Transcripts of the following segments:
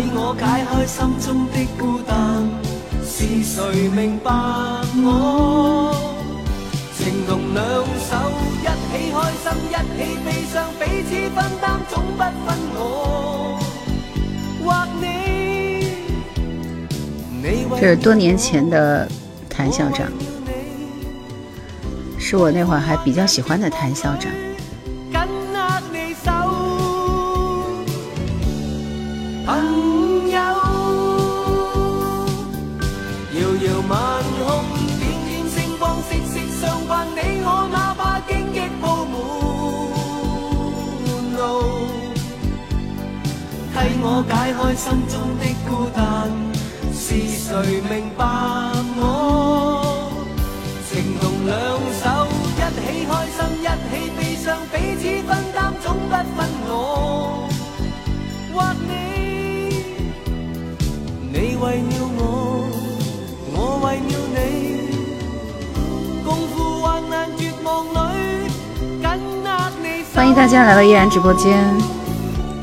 替我解开心中的孤单，是谁明白我？情同两手，一起开心，一起悲伤，彼此分担，总不分我这是多年前的谭校长，是我那会儿还比较喜欢的谭校长。我解开心中的孤单，是谁明白我？情同兩手，一起開心，一起悲傷，彼此分擔，總不分我或你。你為了我，我為了你，共赴患難絕望裏，緊握你手。欢迎大家来到依然直播间，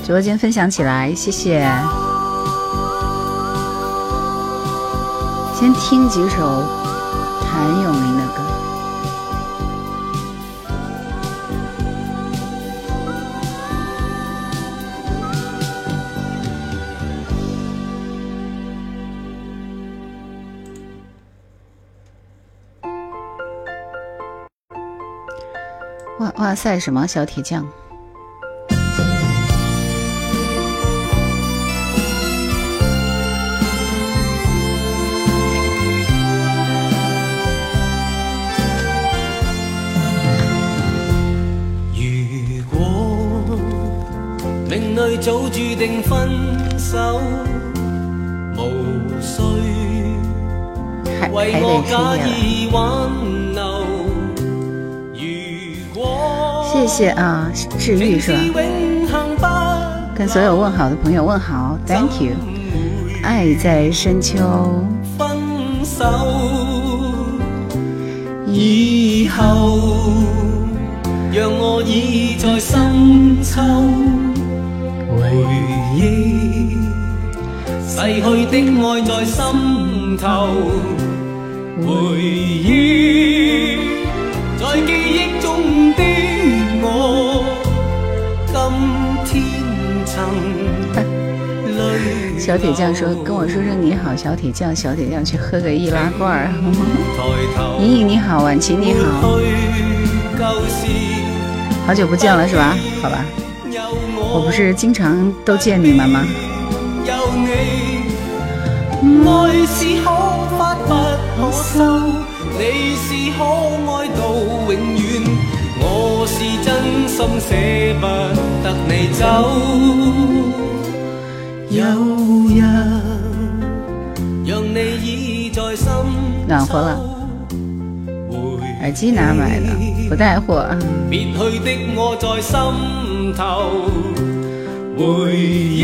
直播间分享起来，谢谢。先听几首谭咏麟的歌。哇哇塞！什么小铁匠？定分手，無需还為还我假。意挽留。如果谢谢啊，治愈是吧？跟所有問好的朋友問好，Thank you。愛在深秋，分手以後，讓我倚在深秋回憶，逝去的爱在心头回忆，在记忆中的我，今天曾淚。小铁匠说跟我说声你好，小铁匠，小铁匠去喝个易拉罐兒。抬頭莹莹你好，婉晴你好，好久不见了是吧？好吧，我不是經常都見你們嗎？有你，愛是可不可收，你是可愛到永遠，我是真心捨不得你走。有日讓你倚在心暖和了耳機哪買的？不帶貨啊。別去的我在心頭回憶，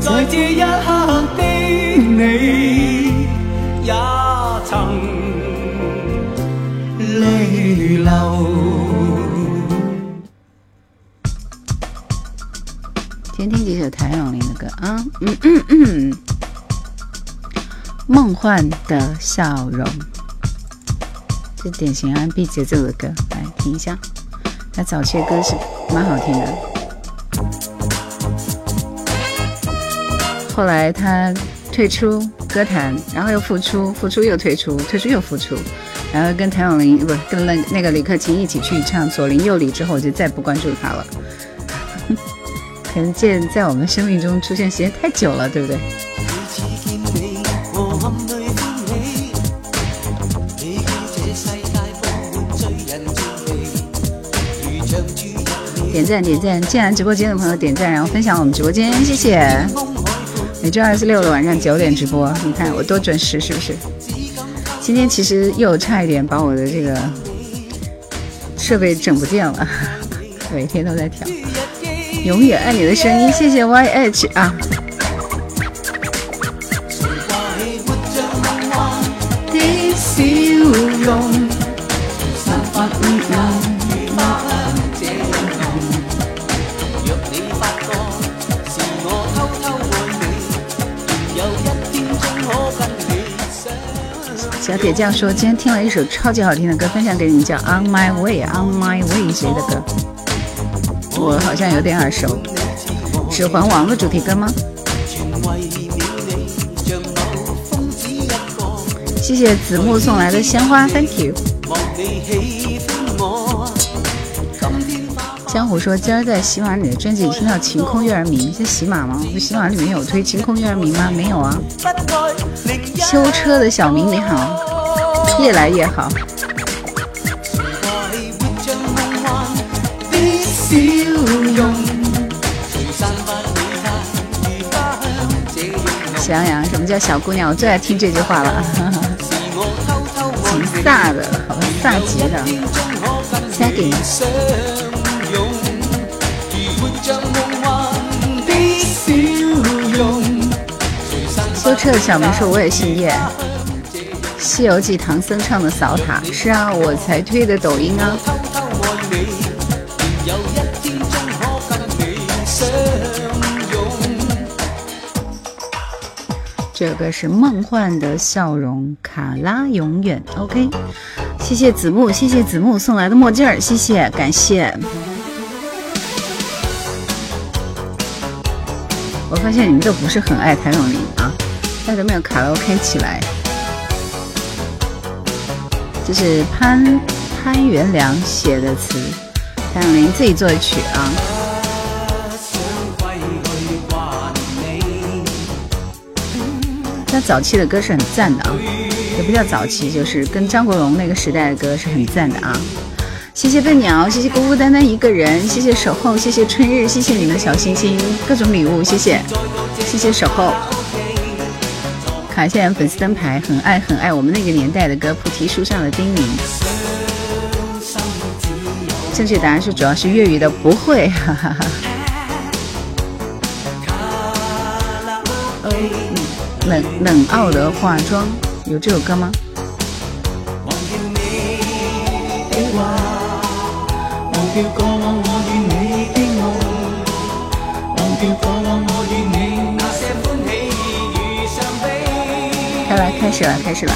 在這一刻的你，也曾淚流。先聽幾首譚詠麟的歌啊，嗯嗯嗯，夢幻的笑容，這典型 R&B 節奏的歌，來聽一下。他早期的歌是蛮好听的，后来他退出歌坛，然后又复出，复出又退出，退出又复出，然后跟谭咏麟不跟那那个李克勤一起去唱《左邻右里》之后，我就再不关注他了。可能见在我们生命中出现时间太久了，对不对？点赞点赞，进来直播间的朋友点赞，然后分享我们直播间，谢谢。每周二四六的晚上九点直播，你看我多准时，是不是？今天其实又差一点把我的这个设备整不见了，每天都在調。永远爱你的声音，谢谢 YH 啊。小铁匠说，今天听了一首超级好听的歌，分享给你们，叫《On My Way》，On My Way 谁的歌？我好像有点耳熟，《指环王》的主题歌吗？谢谢子木送来的鲜花，Thank you。江湖说，今儿在喜马里的专辑听到《晴空月儿明》，是喜马吗？不，喜马里面有推《晴空月儿明》吗？没有啊。修车的小明你好，越来越好。喜羊羊，什么叫小姑娘？我最爱听这句话了。挺飒的，好飒极的。Second。修车的小明说：“我也姓叶。”《西游记》唐僧唱的扫塔，是啊，我才推的抖音啊。这个是梦幻的笑容，卡拉永远 OK。谢谢子木，谢谢子木送来的墨镜儿，谢谢，感谢。我发现你们都不是很爱谭咏麟啊，大家没有卡拉 OK 起来。这是潘潘元良写的词，谭咏麟自己作的曲啊。他早期的歌是很赞的啊，也不叫早期，就是跟张国荣那个时代的歌是很赞的啊。谢谢笨鸟，谢谢孤孤单单一个人，谢谢守候，谢谢春日，谢谢你们小心心，各种礼物，谢谢，谢谢守候。卡谢粉丝灯牌，很爱很爱我们那个年代的歌，菩提树上的叮咛。正确答案是主要是粤语的，不会，哈哈哈。冷冷傲的化妆，有这首歌吗？开来，开始了，开始了。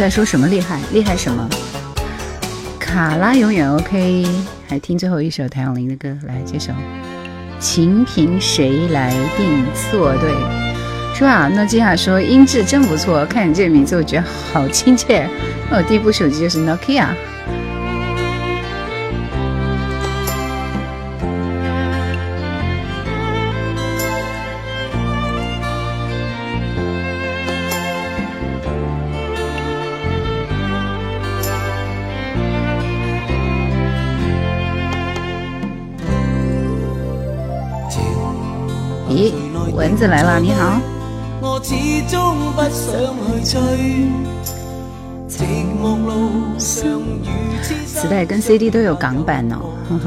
在说什么厉害？厉害什么？卡拉永远 OK，还听最后一首谭咏麟的歌，来这首《情凭谁来定错对》，是吧？诺基亚说音质真不错，看你这名字，我觉得好亲切。我第一部手机就是 Nokia。子来了，你好。磁带跟 CD 都有港版哦。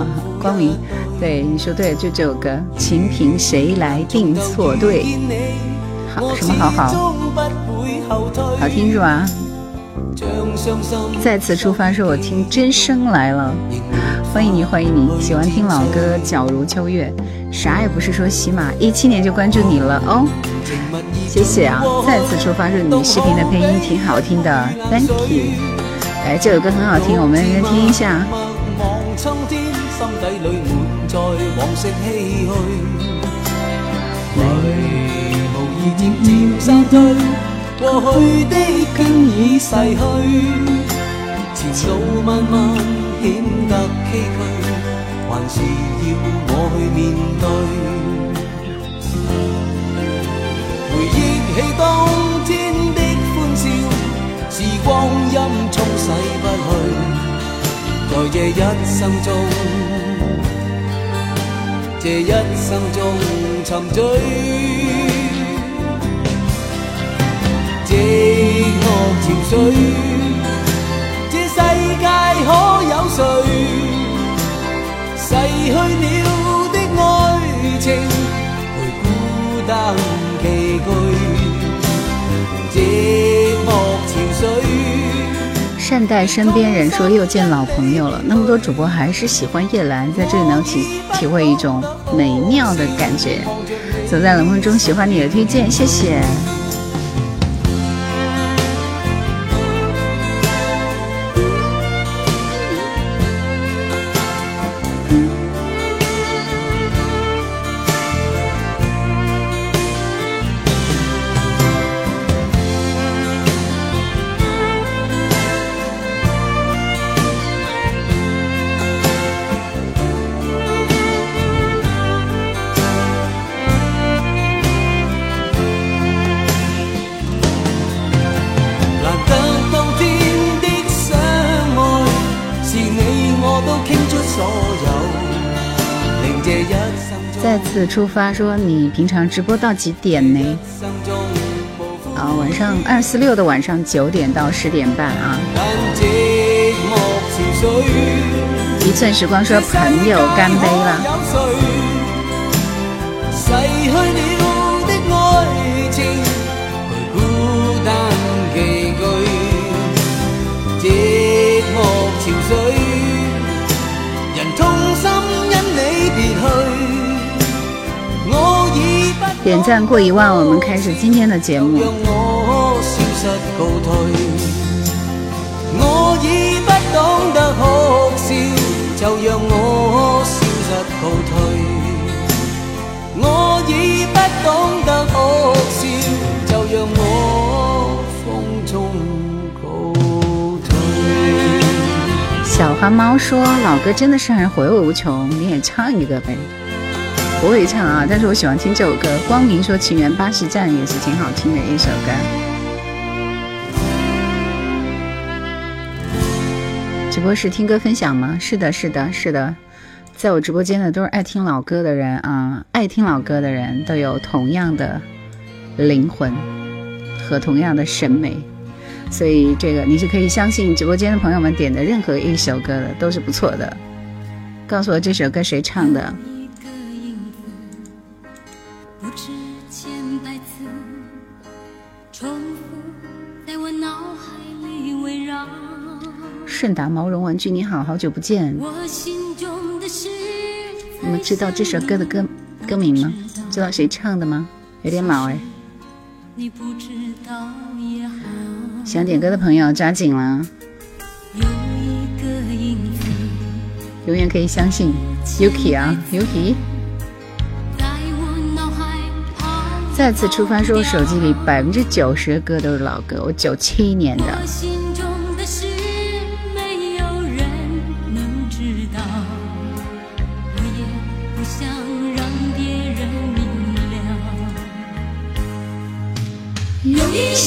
光明，对你说对，就这首歌，情凭谁来定错对？好，什么好好？好听是吧？再次出发，说我听真声来了。欢迎你，欢迎你，喜欢听老歌，皎如秋月。啥也不是说喜马一七年就关注你了哦，谢谢啊！再次出发，祝你视频的配音挺好听的，Thank you。哎，这首歌很好听，我们来听一下。显得崎岖还是要我去面对，回忆起当天的欢笑，时光阴冲洗不去，在这一生中，这一生中沉醉。情绪，这世界可有谁逝去了的爱情，会孤单寄居，寂寞情绪。善待身边人，说又见老朋友了。那么多主播还是喜欢叶兰，在这里能体体会一种美妙的感觉。走在冷风中，喜欢你的推荐，谢谢。再次出发，说你平常直播到几点呢？啊，晚上二四六的晚上九点到十点半啊。一寸时光说朋友干杯了。点赞过一万，我们开始今天的节目。讓我消失告退，我已不懂得哭笑，就让我消失告退。我已不懂得哭笑，就让我风中告退。小花猫说：“老歌真的是讓人回味无穷，你也唱一个呗。”不会唱啊，但是我喜欢听这首歌。光明说《情缘巴士站》也是挺好听的一首歌。直播室听歌分享吗？是的，是的，是的。在我直播间的都是爱听老歌的人啊，爱听老歌的人都有同样的灵魂和同样的审美，所以这个你是可以相信直播间的朋友们点的任何一首歌的都是不错的。告诉我这首歌谁唱的？顺达毛绒玩具，你好好久不见。我心中的，你们知道这首歌的歌歌名吗？知道谁唱的吗？有点老哎。你不知道也好。想点歌的朋友抓紧了，有一个影子，永远可以相信 Yuki 啊，Yuki。再次出发说，手机里百分之九十的歌都是老歌，我九七年的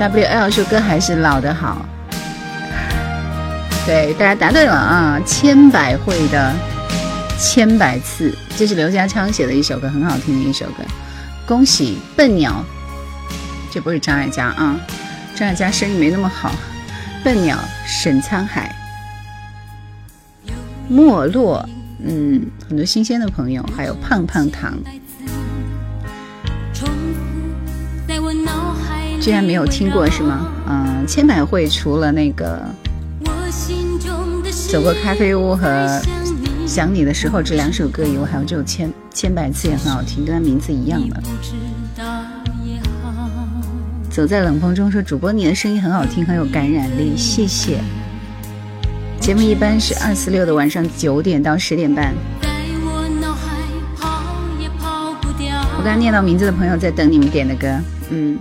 WL 說歌还是老的好，对，大家答对了啊！千百惠的千百次，这是刘家昌写的一首歌，很好听的一首歌。恭喜笨鸟，这不是张艾嘉啊，张艾嘉生意没那么好。笨鸟沈沧海，沒落，嗯，很多新鲜的朋友，还有胖胖糖。重复在我脑居然没有听过是吗？嗯，千百惠除了那个走过咖啡屋和想你的时候这两首歌以外，还有这首千千百次也很好听，跟它名字一样的。走在冷风中说主播你的声音很好听，很有感染力，谢谢。节目一般是二四六的晚上九点到十点半。我刚。念到名字的朋友在等你们点的歌，嗯，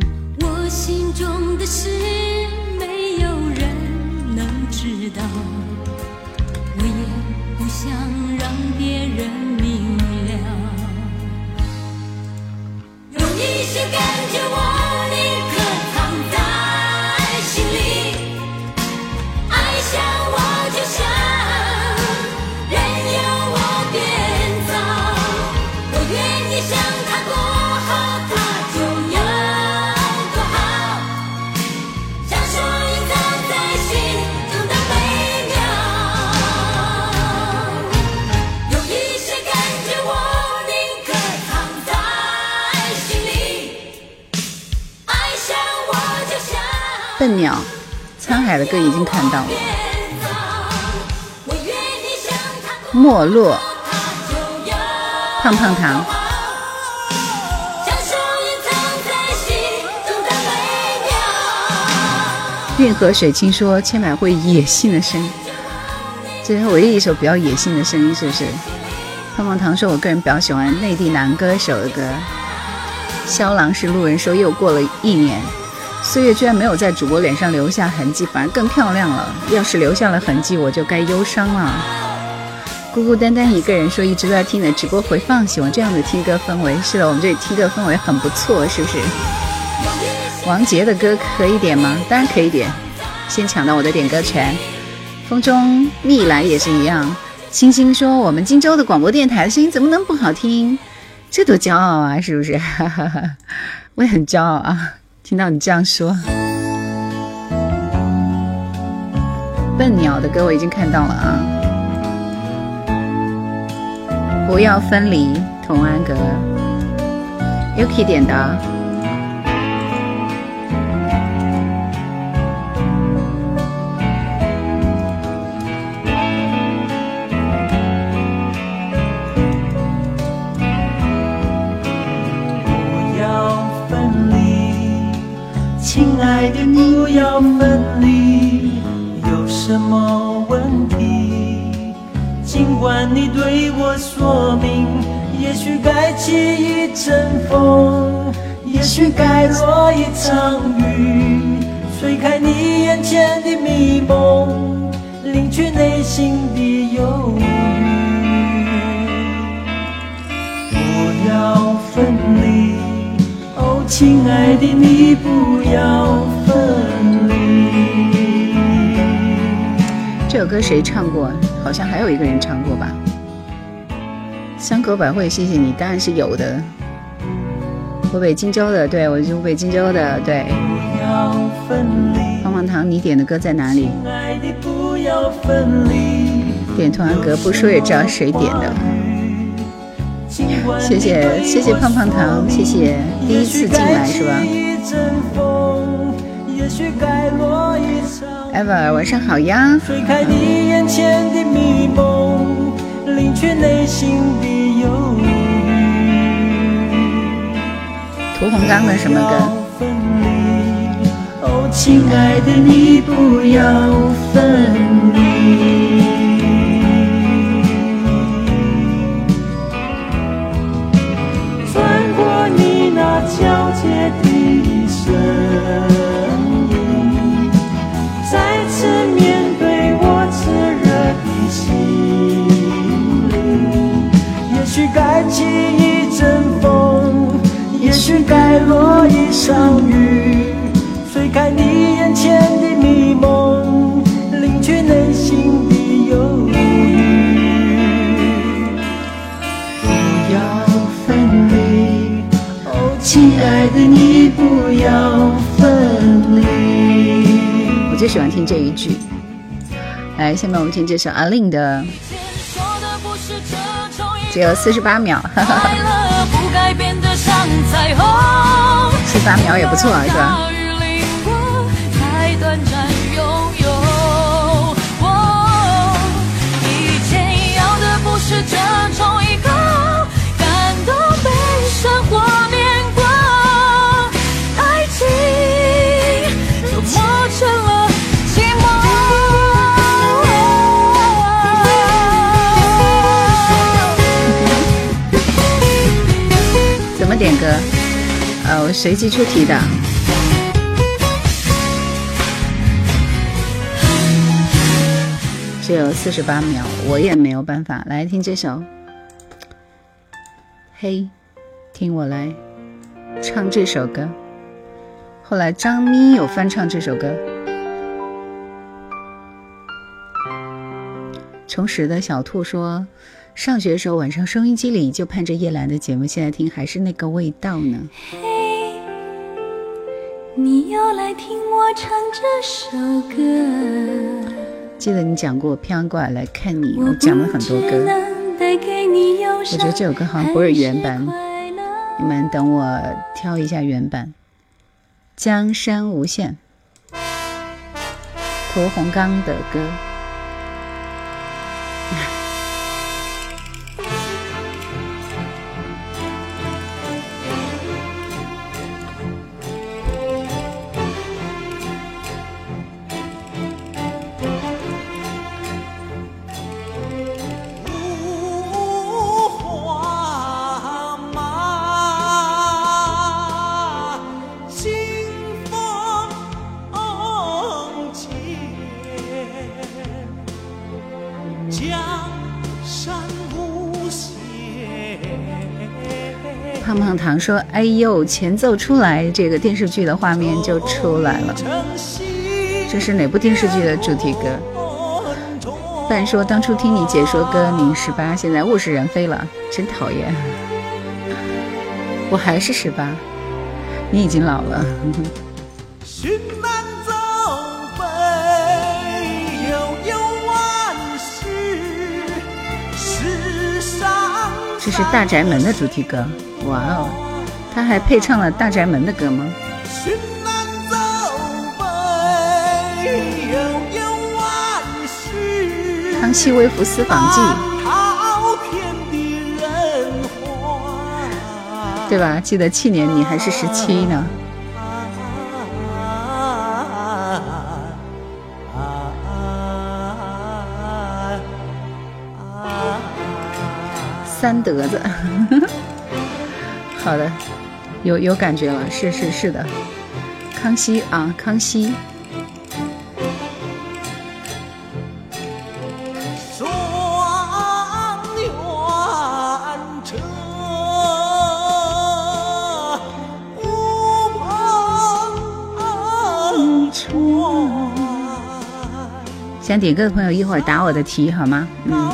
笨鸟，沧海的歌已经看到了。没落，胖胖糖，运河水清说千百惠野性的声音，这是唯一一首比较野性的声音，是不是？胖胖糖说，我个人比较喜欢内地男歌手的歌。肖郎是路人说，又过了一年，岁月居然没有在主播脸上留下痕迹，反而更漂亮了。要是留下了痕迹，我就该忧伤了。孤孤单单一个人说，一直都在听的直播回放，喜欢这样的听歌氛围。是的，我们这里听歌氛围很不错，是不是？王杰的歌可以点吗？当然可以点，先抢到我的点歌权。风中蜜来也是一样。星星说：“我们荆州的广播电台的声音怎么能不好听？这多骄傲啊，是不是？我也很骄傲啊，听到你这样说。”笨鸟的歌我已经看到了啊。不要分离，童安格，Yuki 点的。要分离，有什么问题？尽管你对我说明，也许该起一阵风，也许该落一场雨，吹开你眼前的迷蒙，领去内心的忧郁。不要分离，哦，亲爱的，你不要歌谁唱过？好像还有一个人唱过吧。香口百惠，谢谢你，当然是有的。湖北荆州的，对我是湖北荆州的，对。不要分离，棒棒糖，你点的歌在哪里？点童安格，不说也知道谁点的。谢谢谢谢胖胖糖，谢谢第一次进来是吧？ever 晚上好呀，吹开你眼前的迷蒙，领去内心的忧郁。屠洪刚的什么歌？不要分离哦，亲爱的，你不要分离。穿过你那皎洁的身影，起一阵风，也许该落一场雨，吹开你眼前的迷蒙，领去内心的忧郁。不要分离，哦，亲爱的，你不要分离。我最喜欢听这一句。来，下面我们听这首阿令的，只有四十八秒。四十八秒也不错，是吧？随机出题的。只有四十八秒，我也没有办法来听这首。嘿，听我来唱这首歌。后来张咪有翻唱这首歌。重拾的小兔说，上学的时候晚上收音机里就盼着叶兰的节目，现在听还是那个味道呢。嘿，你又来听我唱这首歌。记得你讲过《漂洋过海来看你》，我讲了很多歌。我我觉得这首歌好像不是原版，你们等我挑一下原版。江山无限，屠洪刚的歌。说：“哎呦，前奏出来，这个电视剧的画面就出来了。这是哪部电视剧的主题歌？”半说：“当初听你解说歌，您十八，现在物是人非了，真讨厌。我还是十八，你已经老了。这是大宅门的主题歌，哇哦！他还配唱了大宅门的歌吗？康熙微服私访记，对吧？记得去年你还是十七呢。三德子，好的，有有感觉了，是是是的，康熙啊，康熙，双。想点歌的朋友一会儿答我的题好吗？嗯，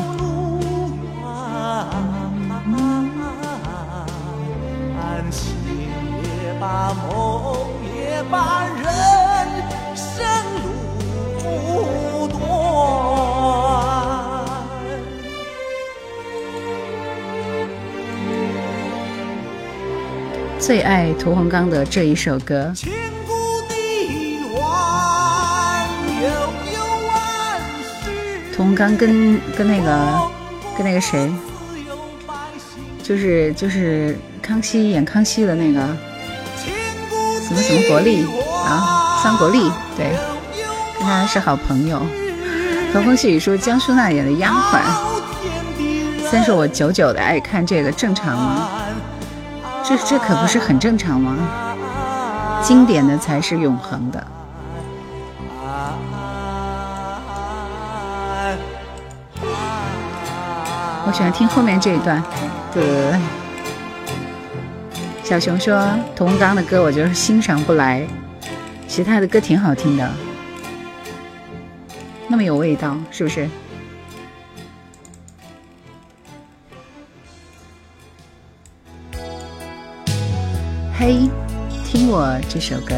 最爱屠洪刚的这一首歌，屠洪刚跟跟那个跟那个谁，就是就是康熙演康熙的那个。什么什么国力啊，桑国立，对，跟他是好朋友。和风细雨说江疏娜演的丫鬟，虽然说我久久的爱看这个，正常吗？这这可不是很正常吗？经典的才是永恒的。我喜欢听后面这一段。对，小熊说屠洪刚的歌我就是欣赏不来，其他的歌挺好听的，那么有味道，是不是？这首歌。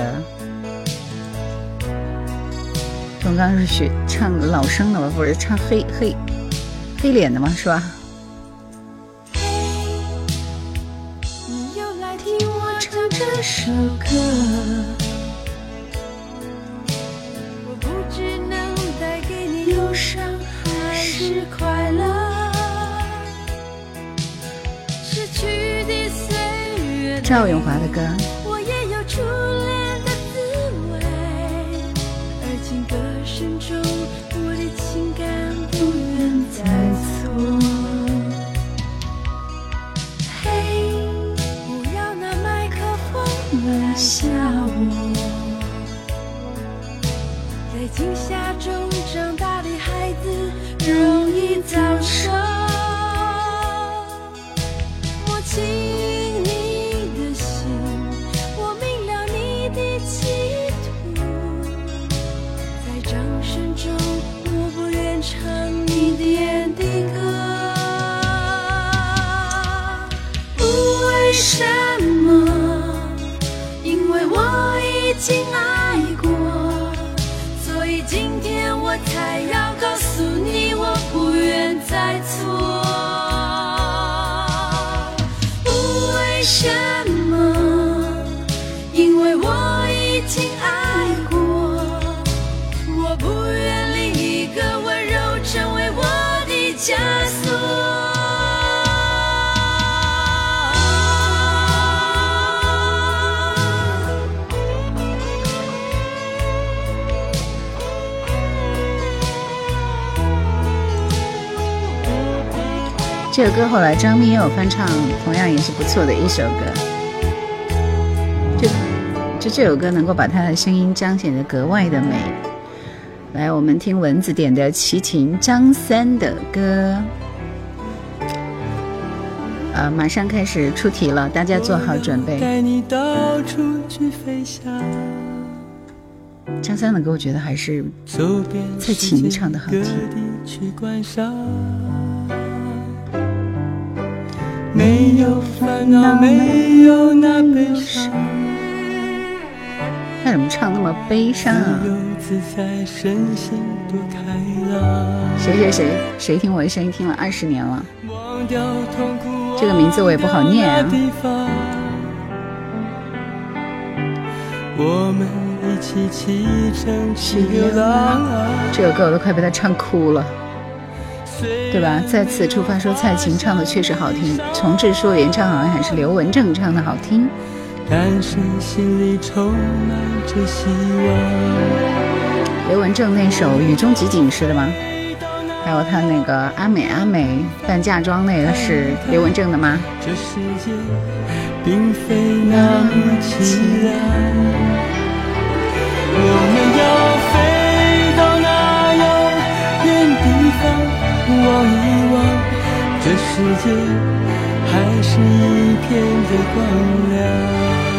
我刚是学唱老生的吗？不是唱黑黑黑脸的吗？是吧？后来张斌也有翻唱，同样也是不错的一首歌。就就这首歌能够把他的声音彰显得格外的美。来，我们听蚊子点的齐秦张三的歌。呃，马上开始出题了，大家做好准备。带你到处去飞翔，张三的歌我觉得还是蔡琴唱的好听没有烦恼，没有那悲伤，他怎么唱那么悲伤啊？自在，身心多开朗。谁谁谁谁听我的声音听了二十年了？忘掉痛苦，这个名字我也不好念啊我们一起启程去流浪，这首歌我都快被他唱哭了，对吧？再次出发说蔡琴唱的确实好听，重置说原唱好像还是刘文正唱的好听。但是心里充满着希望。刘文正那首《雨中集景》是的吗？还有他那个阿美阿美扮嫁妆那个是刘文正的吗？这世界并非那么凄凉，望一望，这世界还是一片的光亮。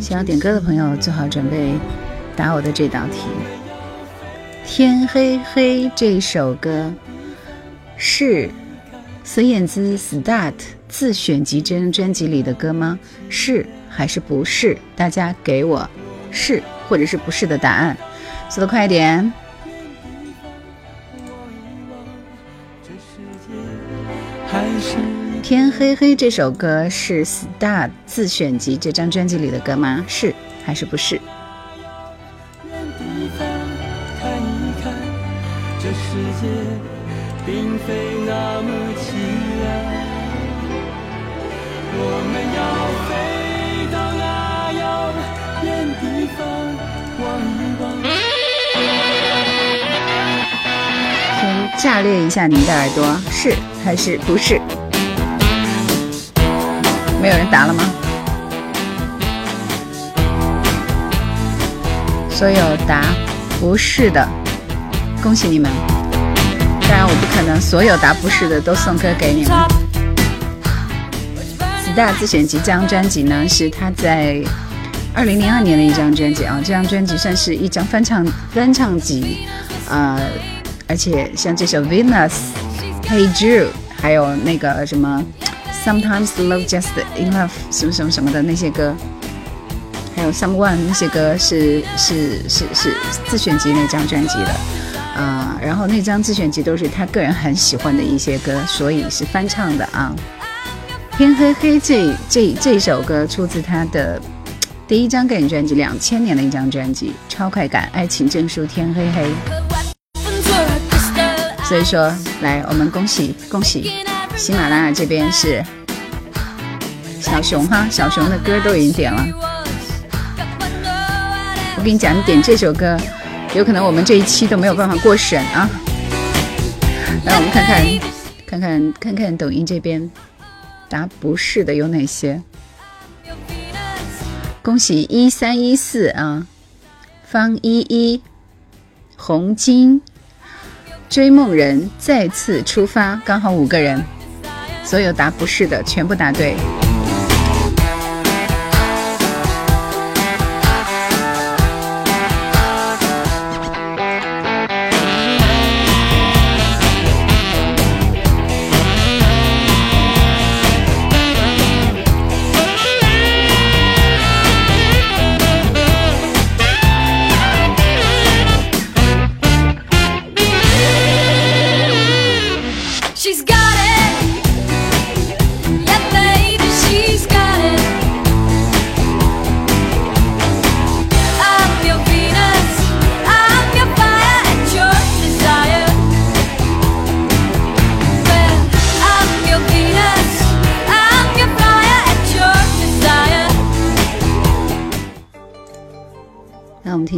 想要点歌的朋友做好准备，答我的这道题。天黑黑这首歌是孙燕姿《Start》自选集真专辑里的歌吗？是还是不是？大家给我是或者是不是的答案，速度快一点。嘿嘿这首歌是 Star 自选集这张专辑里的歌吗？是还是不是？并非那么凄凉。我们要飞到那遥远地方望一望。先炸裂一下您的耳朵，是还是不是？没有人答了吗？所有答不是的，恭喜你们！当然，我不可能所有答不是的都送歌给你们。Star 自选集这张专辑呢，是他在二零零二年的一张专辑啊，这张专辑算是一张翻唱翻唱集，呃，而且像这首 Venus、Hey Jude，还有那个什么 Sometimes Love Just enough，什么什么什么的那些歌，还有 Someone 那些歌是是是是自选集那张专辑的。啊、然后那张自选集都是他个人很喜欢的一些歌，所以是翻唱的啊。天黑黑这这这首歌出自他的第一张个人专辑，两千年的一张专辑《超快感爱情证书天黑黑》。所以说，来我们恭喜恭喜喜马拉雅这边是小熊哈，小熊的歌都已经点了。我跟你讲，你点这首歌，有可能我们这一期都没有办法过审啊。来，我们看看看看看看抖音这边答不是的有哪些。恭喜一三一四啊，方依依红金、追梦人再次出发，刚好五个人，所有答不是的全部答对。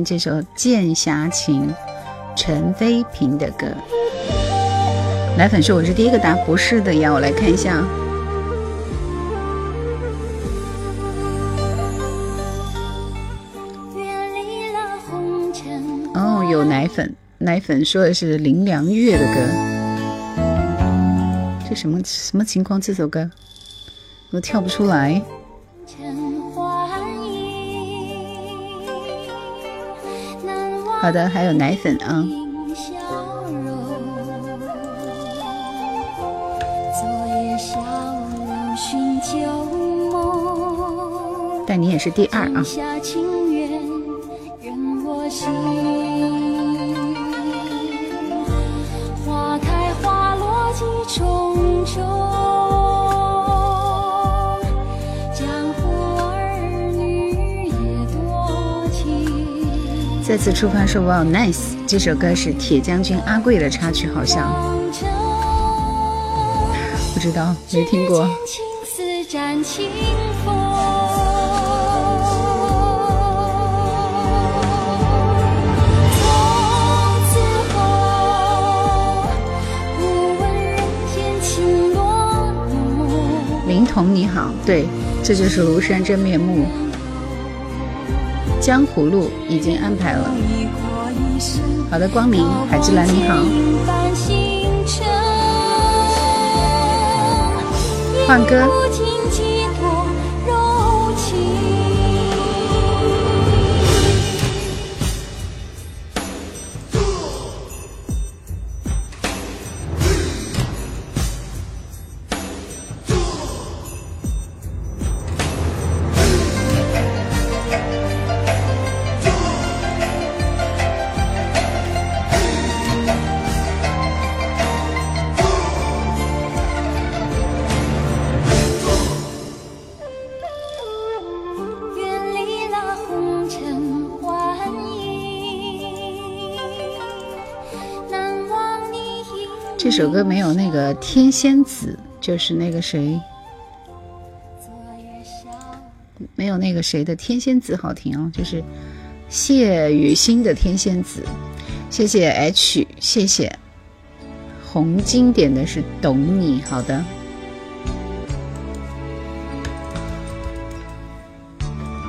这首《剑侠情》，陈飞平的歌。奶粉说我是第一个答不是的呀，我来看一下。远离了红尘。哦，有奶粉，奶粉说的是林良月的歌。这什么什么情况？这首歌我跳不出来。好的，还有奶粉啊。但你也是第二啊再次出发说哇 nice，这首歌是铁将军阿贵的插曲，好像不知道没听过。林童你好，对，这就是庐山真面目。江湖路已经安排了。好的，光明海之蓝你好，平凡星辰。换歌首歌没有那个天仙子，就是那个谁，没有那个谁的天仙子好听哦，就是谢雨欣的天仙子。谢谢 H，谢谢红经典的是懂你，好的。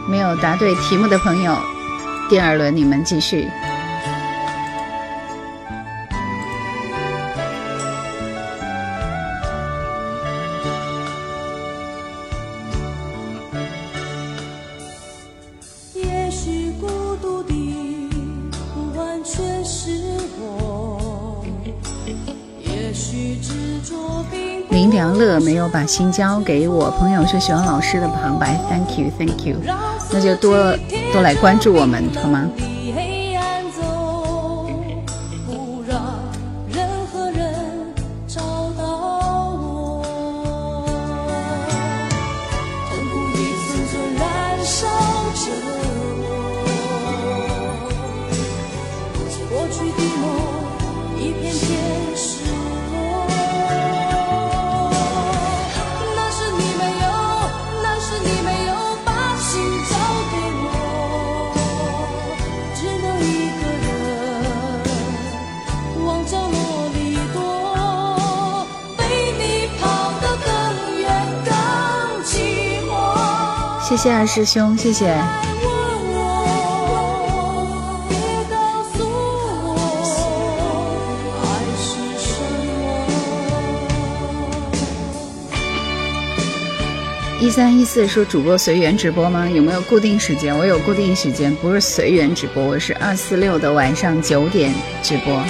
没有答对题目的朋友，第二轮你们继续。有把心交给我，朋友是喜欢老师的旁白，Thank you，Thank you，那就多多来关注我们好吗？谢二师兄，谢谢。一三一四说主播随缘直播吗？有没有固定时间？我有固定时间，不是随缘直播，我是二四六的晚上九点直播，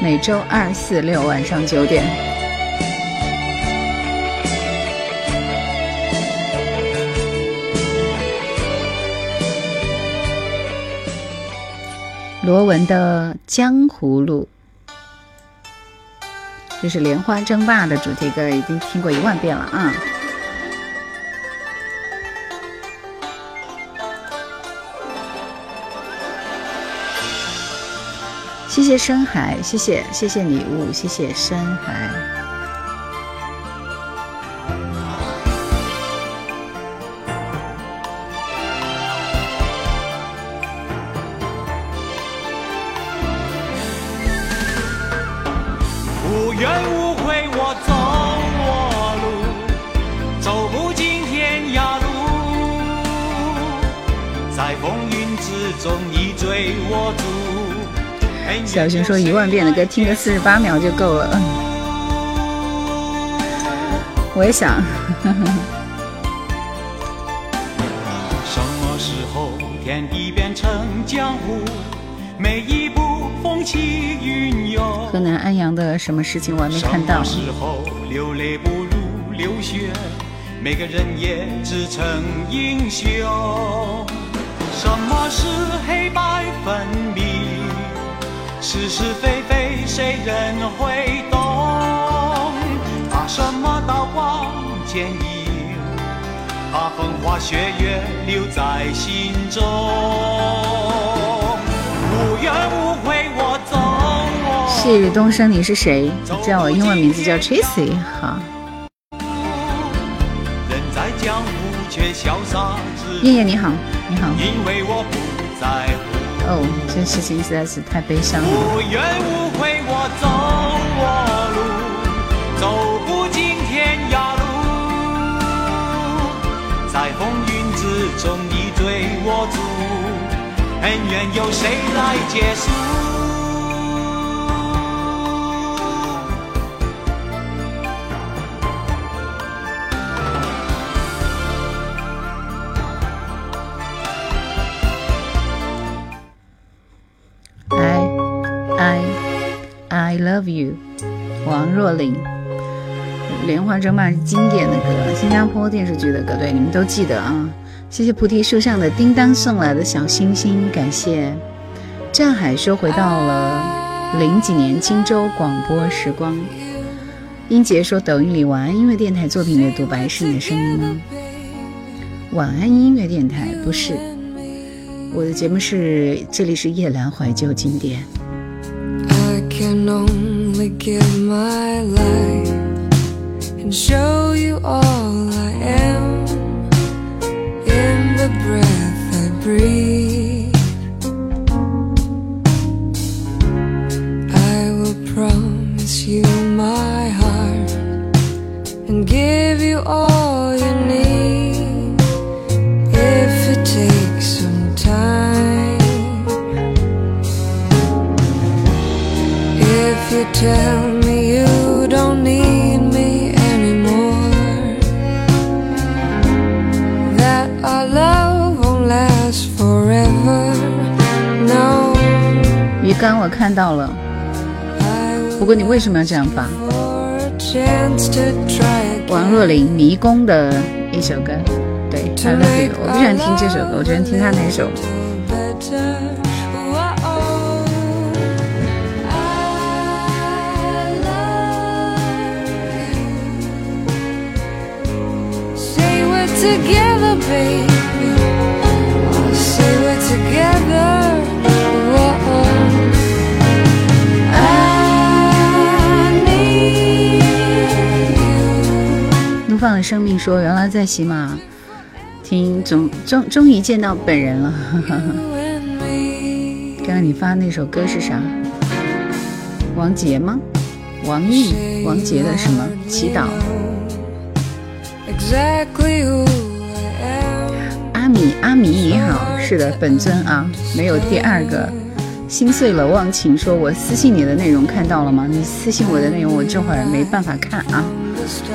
每周二四六晚上九点。罗文的《江湖路》，这是《莲花争霸》的主题歌，已经听过一万遍了啊！谢谢深海，谢谢谢谢礼物，谢谢深海。小熊说一万遍的歌听个四十八秒就够了。嗯我也想，什么时候天地变成江湖？每一步风起云涌。河南安阳的什么事情我还没看到什么。时候流泪不如流血？每个人也只成英雄。什么是黑白分明？是是非非，谁人会懂？怕什么刀光剑影？把风花雪月留在心中。无怨无悔，我走我细雨东升，你是谁？叫我英文名字叫 Tracy。好，燕燕你好，你好。因为我不在乎。哦，这事情实在是太悲伤了。无怨无悔，我走我路，走不尽天涯路。在风云之中，你追我逐，恩怨由谁来结束？若琳，《莲花争霸》是经典的歌，新加坡电视剧的歌，对你们都记得啊。谢谢菩提树上的叮当送来的小星星，感谢战海说回到了零几年荆州广播时光。英杰说抖音里晚安音乐电台作品的独白是你的声音吗？晚安音乐电台不是，我的节目是这里是夜阑怀旧经典。I can only give my life and show you all I am in the breath I breathe. I will promise you my heart and give you all If you tell me you don't need me anymore, that our love won't last forever. No, 鱼竿我看到了不过你为什么要这样发王.若琳《迷宫》的一首歌，对，I love you。我不喜欢听这首歌，我喜欢听他那首。together, baby.《放的生命》说，原来在喜马听，终终终于见到本人了。刚刚你发的那首歌是啥？王杰吗？王毅？王杰的什么？祈祷。阿米，阿米你好，是的，本尊啊，没有第二个心碎了忘情说，我私信你的内容看到了吗？你私信我的内容我这会儿没办法看啊。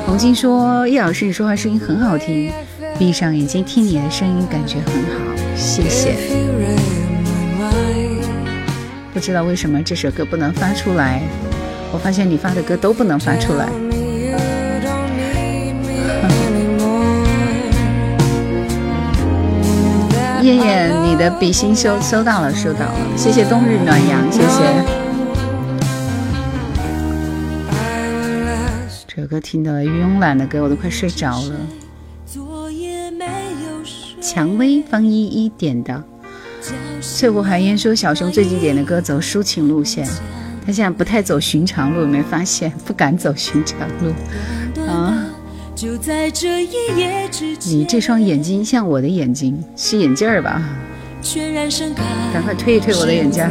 红金说，叶老师你说话声音很好听，闭上眼睛听你的声音感觉很好，谢谢。不知道为什么这首歌不能发出来，我发现你发的歌都不能发出来燕燕，你的比心收收到了，收到了，谢谢冬日暖阳，谢谢。这首歌听得慵懒的歌，我都快睡着了。蔷薇方依依点的，翠湖寒烟说小熊最近点的歌走抒情路线，他现在不太走寻常路，有没有发现？不敢走寻常路！就在这一夜之间，你这双眼睛像我的眼睛，是眼镜儿吧？全然盛开，赶快推一推我的眼镜儿。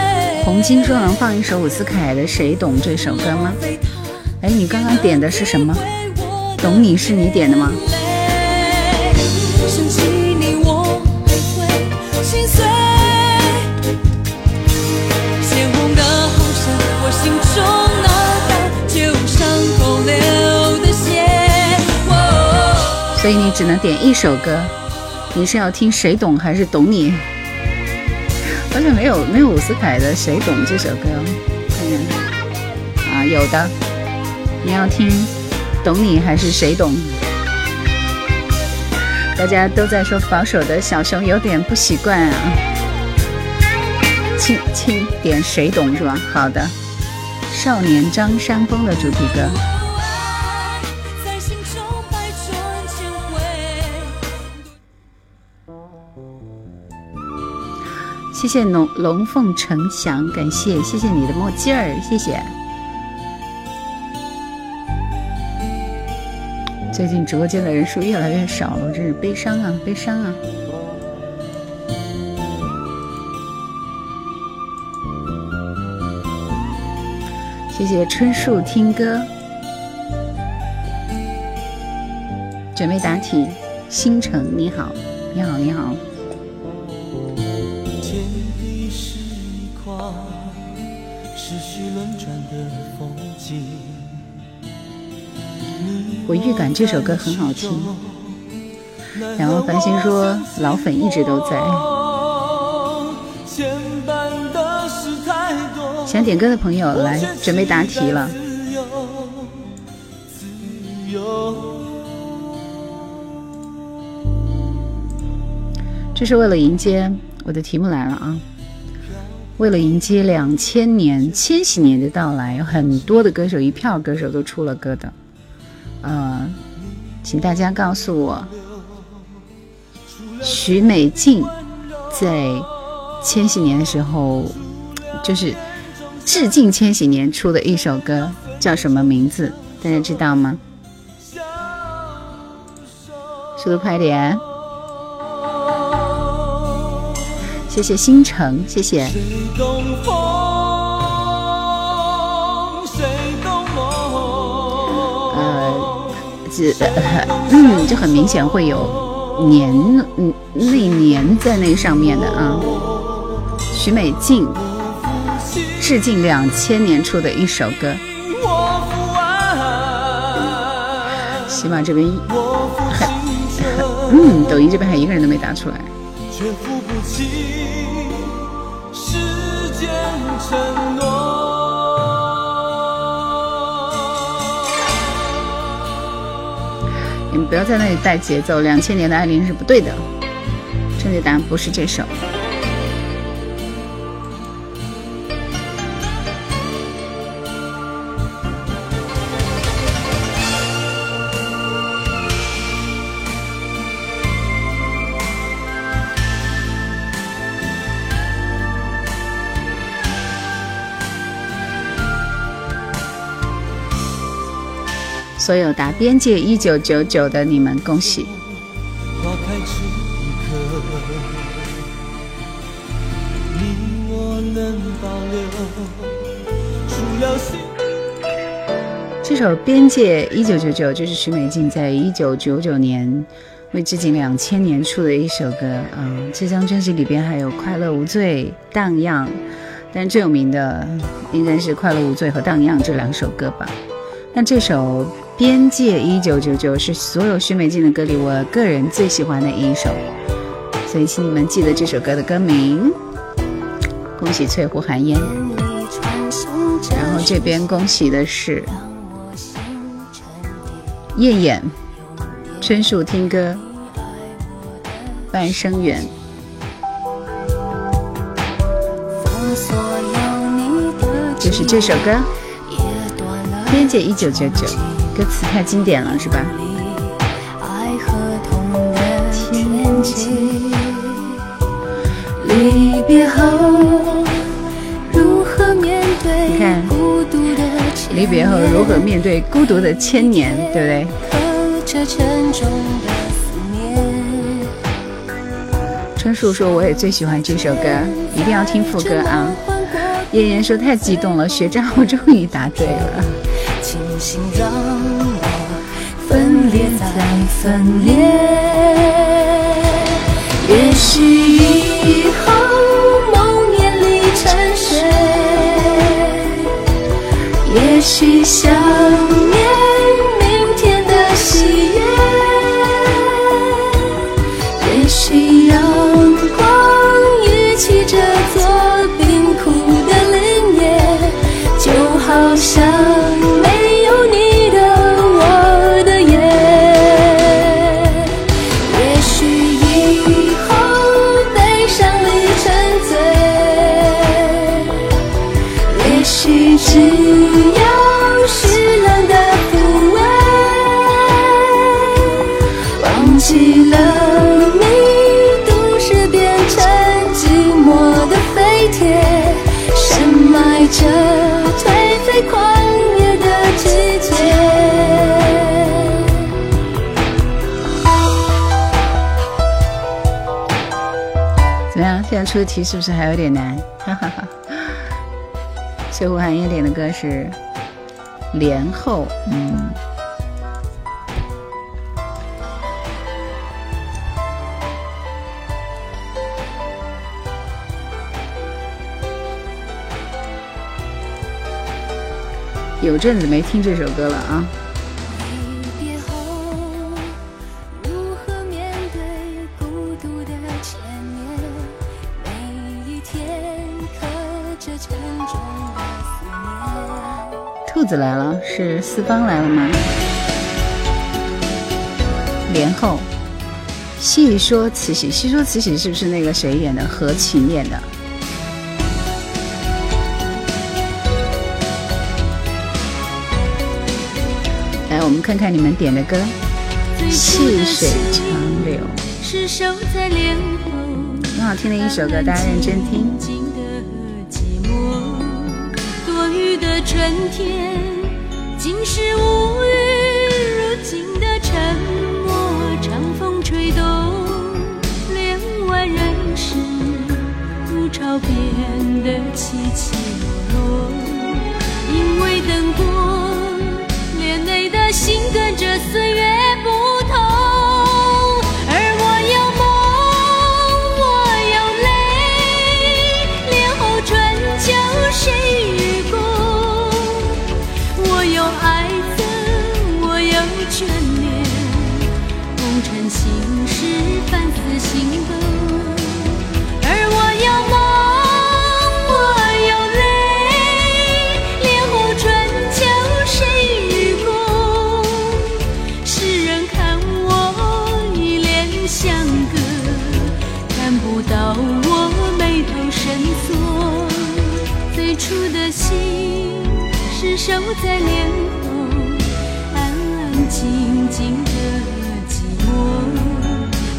红金说能放一首伍思凯的《谁懂》这首歌吗？哎，你刚刚点的是什么？懂你是你点的吗？所以你只能点一首歌。你是要听《谁懂》还是《懂你》？好像没有没有伍思凯的《谁懂》这首歌，看看啊，有的。你要听《懂你》还是《谁懂》？大家都在说保守的小熊有点不习惯啊。轻轻点《谁懂》是吧？好的，少年张三丰的主题歌。谢谢龙龙凤呈祥，感谢谢谢你的墨镜儿，谢谢。最近直播间的人数越来越少了，真是悲伤啊，悲伤啊！谢谢春树听歌，准备答题。星辰你好，你好，你好。我预感这首歌很好听。然后繁星说老粉一直都在。想点歌的朋友来准备答题了。这是为了迎接我的题目来了啊！为了迎接两千年、千禧年的到来，有很多的歌手，一票歌手都出了歌的。呃，请大家告诉我，许美静在千禧年的时候，就是致敬千禧年出的一首歌，叫什么名字？大家知道吗？速度快点！谢谢星辰，谢谢。呃，这嗯，就很明显会有年嗯那年在那上面的啊。许美静致敬两千年出的一首歌，我父爱，起码这边嗯，抖音这边还一个人都没打出来。却付不起时间承诺。你们不要在那里带节奏，两千年的爱琳是不对的。正确答案不是这首。所有答边界一九九九的你们，恭喜！花开此刻，你我能保留，除了心。这首《边界一九九九》就是许美静在一九九九年为致敬两千年出的一首歌。嗯，这张专辑里边还有《快乐无罪》《荡漾》，但最有名的应该是《快乐无罪》和《荡漾》这两首歌吧。但这首《边界一九九九》是所有许美静的歌里我个人最喜欢的一首，所以请你们记得这首歌的歌名。恭喜翠湖寒烟，然后这边恭喜的是燕燕，春树听歌，半生缘。就是这首歌，《边界一九九九》，歌词太经典了，是吧？爱和痛的天际，离别后如何面对孤独的千离别后如何面对孤独的千年，对不对？这沉重的思念？春树说我也最喜欢这首歌，一定要听副歌啊！燕燕说太激动了，学渣我终于答对了。在分裂。也许以后梦魇里沉睡，也许想念明天的喜出题是不是还有点难？哈哈哈。翠湖寒烟点的歌是《莲后》，嗯，有阵子没听这首歌了啊。子来了，是四方来了吗？莲后，细说慈禧，细说慈禧是不是那个谁演的？何晴演的。来，我们看看你们点的歌，《细水长流》，是守在莲后。很好听的一首歌，大家认真听。春天，竟是无语。如今的沉默，长风吹动，帘外人世，潮变得起起落落。因为等过，连累的心跟着岁月在脸后，安安静静的寂寞。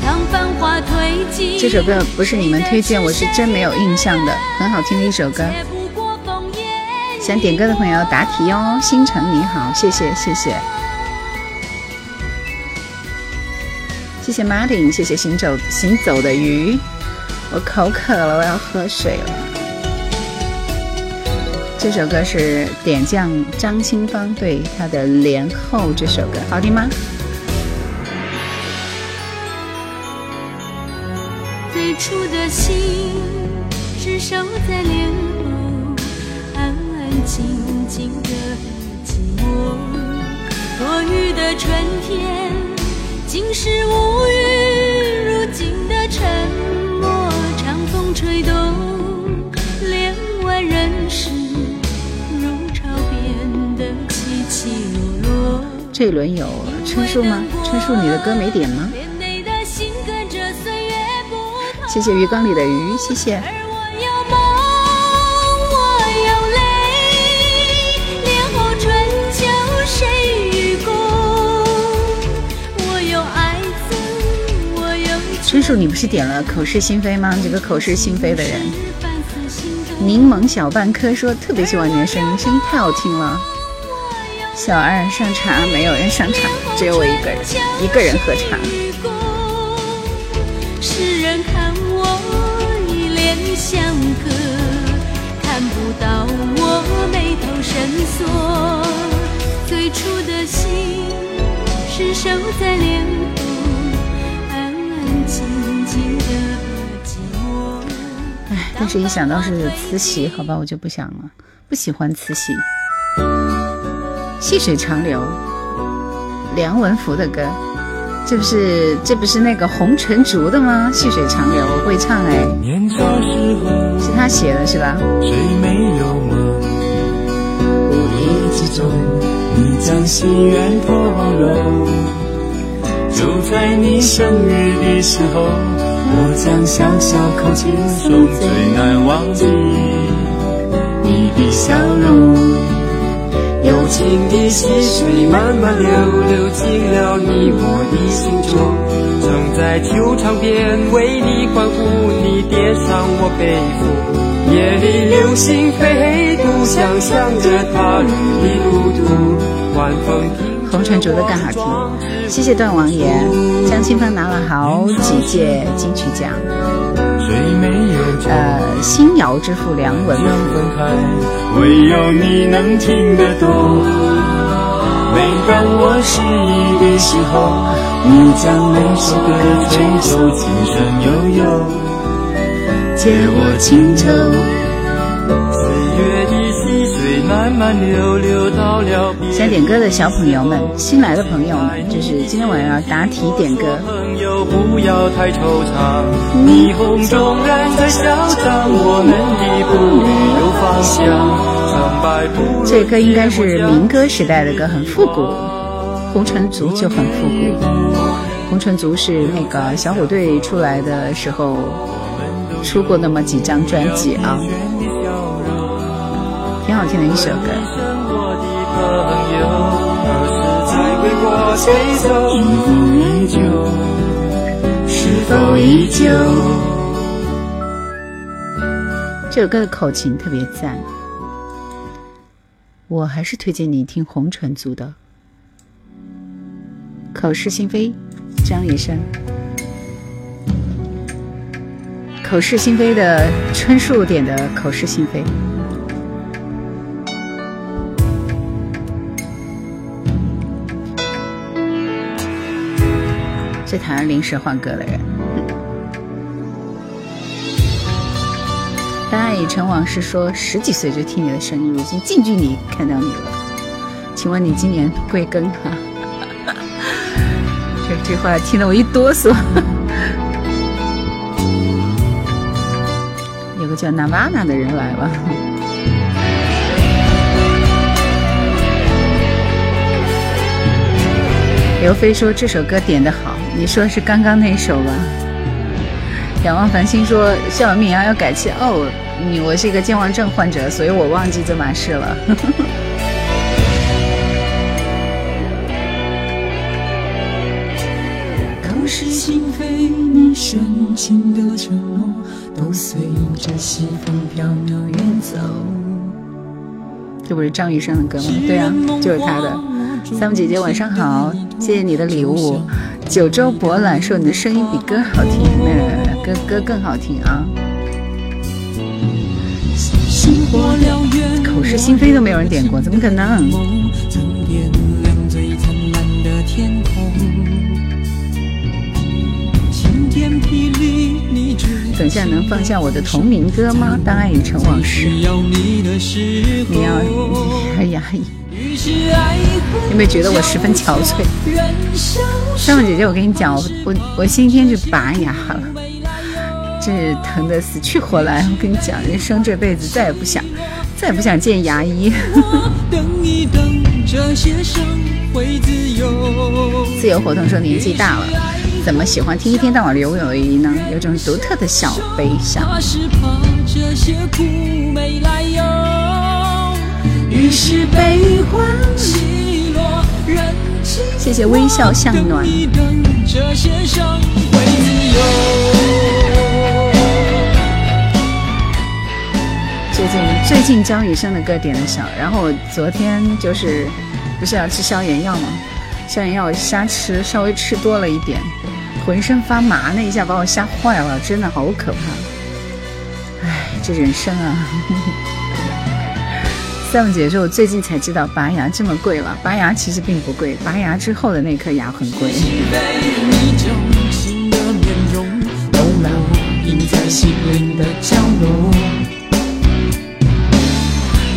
当繁华褪尽，这首歌不是你们推荐，我是真没有印象的，很好听的一首歌。想点歌的朋友答题哦。星辰你好，谢谢谢谢，谢谢 Martin，谢谢行走行走的鱼，我口渴了，我要喝水了。这首歌是点将张清芳对他的《莲后》这首歌，好听吗？最初的心是守在莲后，安安静静的寂寞。多雨的春天，竟是无语，如今的沉默。长风吹动这一轮有春树吗？春树，你的歌没点吗？谢谢鱼缸里的鱼，谢谢。春？树，你不是点了口是心非吗？这个口是心非的人，柠檬小半颗说特别喜欢你的声音，声音太好听了。小二上茶，没有人上场，只有我一个人，一个人喝茶。世人看我一脸相隔，看不到我眉头深锁。最初的心是守在莲后，安安静静的寂寞。唉，但是一想到是慈禧，好吧，我就不想了，不喜欢慈禧。细水长流，梁文福的歌，这不是这不是那个红唇族的吗？细水长流，我会唱哎，年少时候，是他写的是吧？谁没有梦？无意之中，你将心愿透露。就在你生日的时候，我将小小口轻松，最难忘记你的笑容。友情的溪水慢慢流，流进了你我的心中。曾在球场边为你欢呼，你叠上我背负。夜里流星飞，独想象着他日的路途。晚风听红唇族的更好听，谢谢段王爷。江清芳拿了好几届金曲奖，呃，新谣之父梁文样分开？唯有你能听得懂。每当我失意的时候，你将每首歌吹奏，轻声悠悠，借我轻奏。想点歌的小朋友们，新来的朋友们，就是今天晚上答题点歌。朋友不要太惆怅，霓虹纵然再嚣张，我们的步履有方向。成败不这歌应该是民歌时代的歌，很复古。红尘族就很复古。红唇族是那个小虎队出来的时候出过那么几张专辑啊，挺好听的一首歌。是否依旧？这首歌的口琴特别赞，我还是推荐你听红唇族的《口是心非》，张雨生。口是心非的春树点的口是心非。这台上临时换歌的人。大爱已成往事说，十几岁就听你的声音，如今近距离看到你了。请问你今年贵庚哈、这句话听得我一哆嗦。有个叫 Navana 的人来了。刘飞说这首歌点的好，你说是刚刚那首吧？仰望繁星说校园民谣要改期哦，你我是一个健忘症患者，所以我忘记这码事了。口是心非，你深情的承诺，都随着西风飘渺远走。这不是张雨生的歌吗？对啊，就是他的。三木姐姐晚上好，谢谢你的礼物。九州博览说你的声音比歌好听，那歌歌更好听啊。口是心非都没有人点过，怎么可能？等下能放下我的同名歌吗？当爱已成往事。你要，哎呀，有没有觉得我十分憔悴？远消上面姐姐，我跟你讲，我我我星期天去拔牙了，这疼的死去活来。我跟你讲，人生这辈子再也不想，再也不想见牙医。等一等，这些伤会自由。自由活动说年纪大了，怎么喜欢听一天到晚刘友谊呢？有种独特的小悲伤。怕是怕这些苦没来，于是悲欢起落，人情谢谢微笑向暖等这些伤会自由。最近最近张雨生的歌点的少，然后我昨天就是不是要吃消炎药吗？消炎药我瞎吃，稍微吃多了一点，浑身发麻，那一下把我吓坏了，真的好可怕。唉，这人生啊！三木姐说，我最近才知道拔牙这么贵了。拔牙其实并不贵，拔牙之后的那颗牙很贵。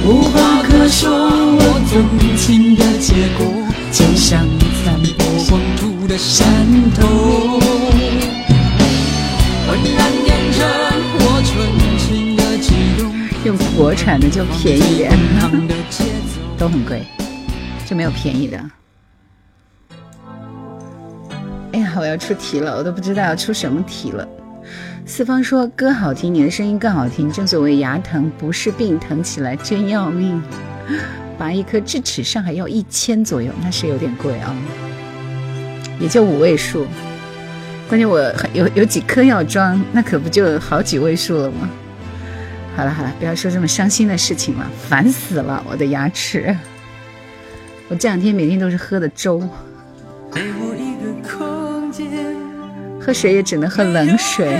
无话可说，我动情的结果，就像散播光秃的山头，浑然我纯情的悸动。用国产的就便宜点。都很贵，就没有便宜的。哎呀，我要出题了，我都不知道要出什么题了。四方说歌好听，你的声音更好听。正所谓牙疼不是病，疼起来真要命。拔一颗智齿上还要一千左右，那是有点贵啊，也就五位数。关键我有有几颗要装，那可不就好几位数了吗？好了好了，不要说这么伤心的事情了，烦死了我的牙齿。我这两天每天都是喝的粥，喝水也只能喝冷水。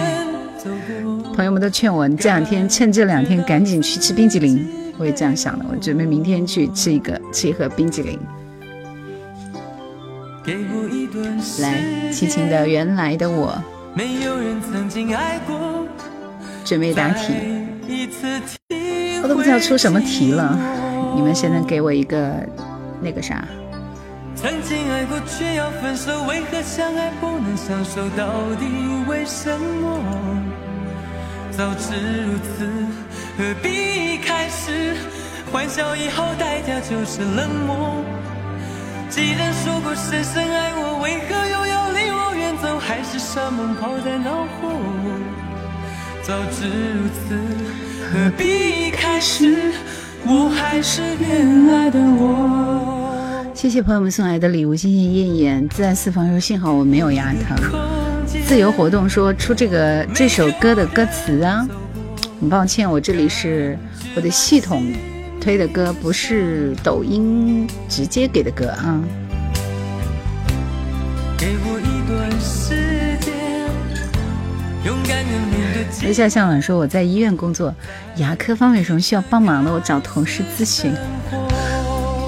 朋友们都劝我，你这两天趁这两天赶紧去吃冰激凌。我也这样想的，我准备明天去吃一个吃一盒冰激凌。给我一段来，齐秦的《原来的我没有人曾经爱过，》，准备答题。再一次体我都不知道出什么题了，你们谁能给我一个那个啥？曾经爱过却要分手，为何相爱不能相守？到底为什么？早知如此，何必一开始？欢笑以后代价就是冷漠。既然说过深深爱我，为何又要离我远走？海誓山盟抛在脑后。早知如此，何必一开始？我还是原来的我。谢谢朋友们送来的礼物，谢谢燕燕。自然私房说，幸好我没有牙疼。自由活动说出这个这首歌的歌词啊，很抱歉，我这里是我的系统推的歌，不是抖音直接给的歌啊。给我一段时间，勇敢的面对楼下向晚说我在医院工作，牙科方面有什么需要帮忙的，我找同事咨询。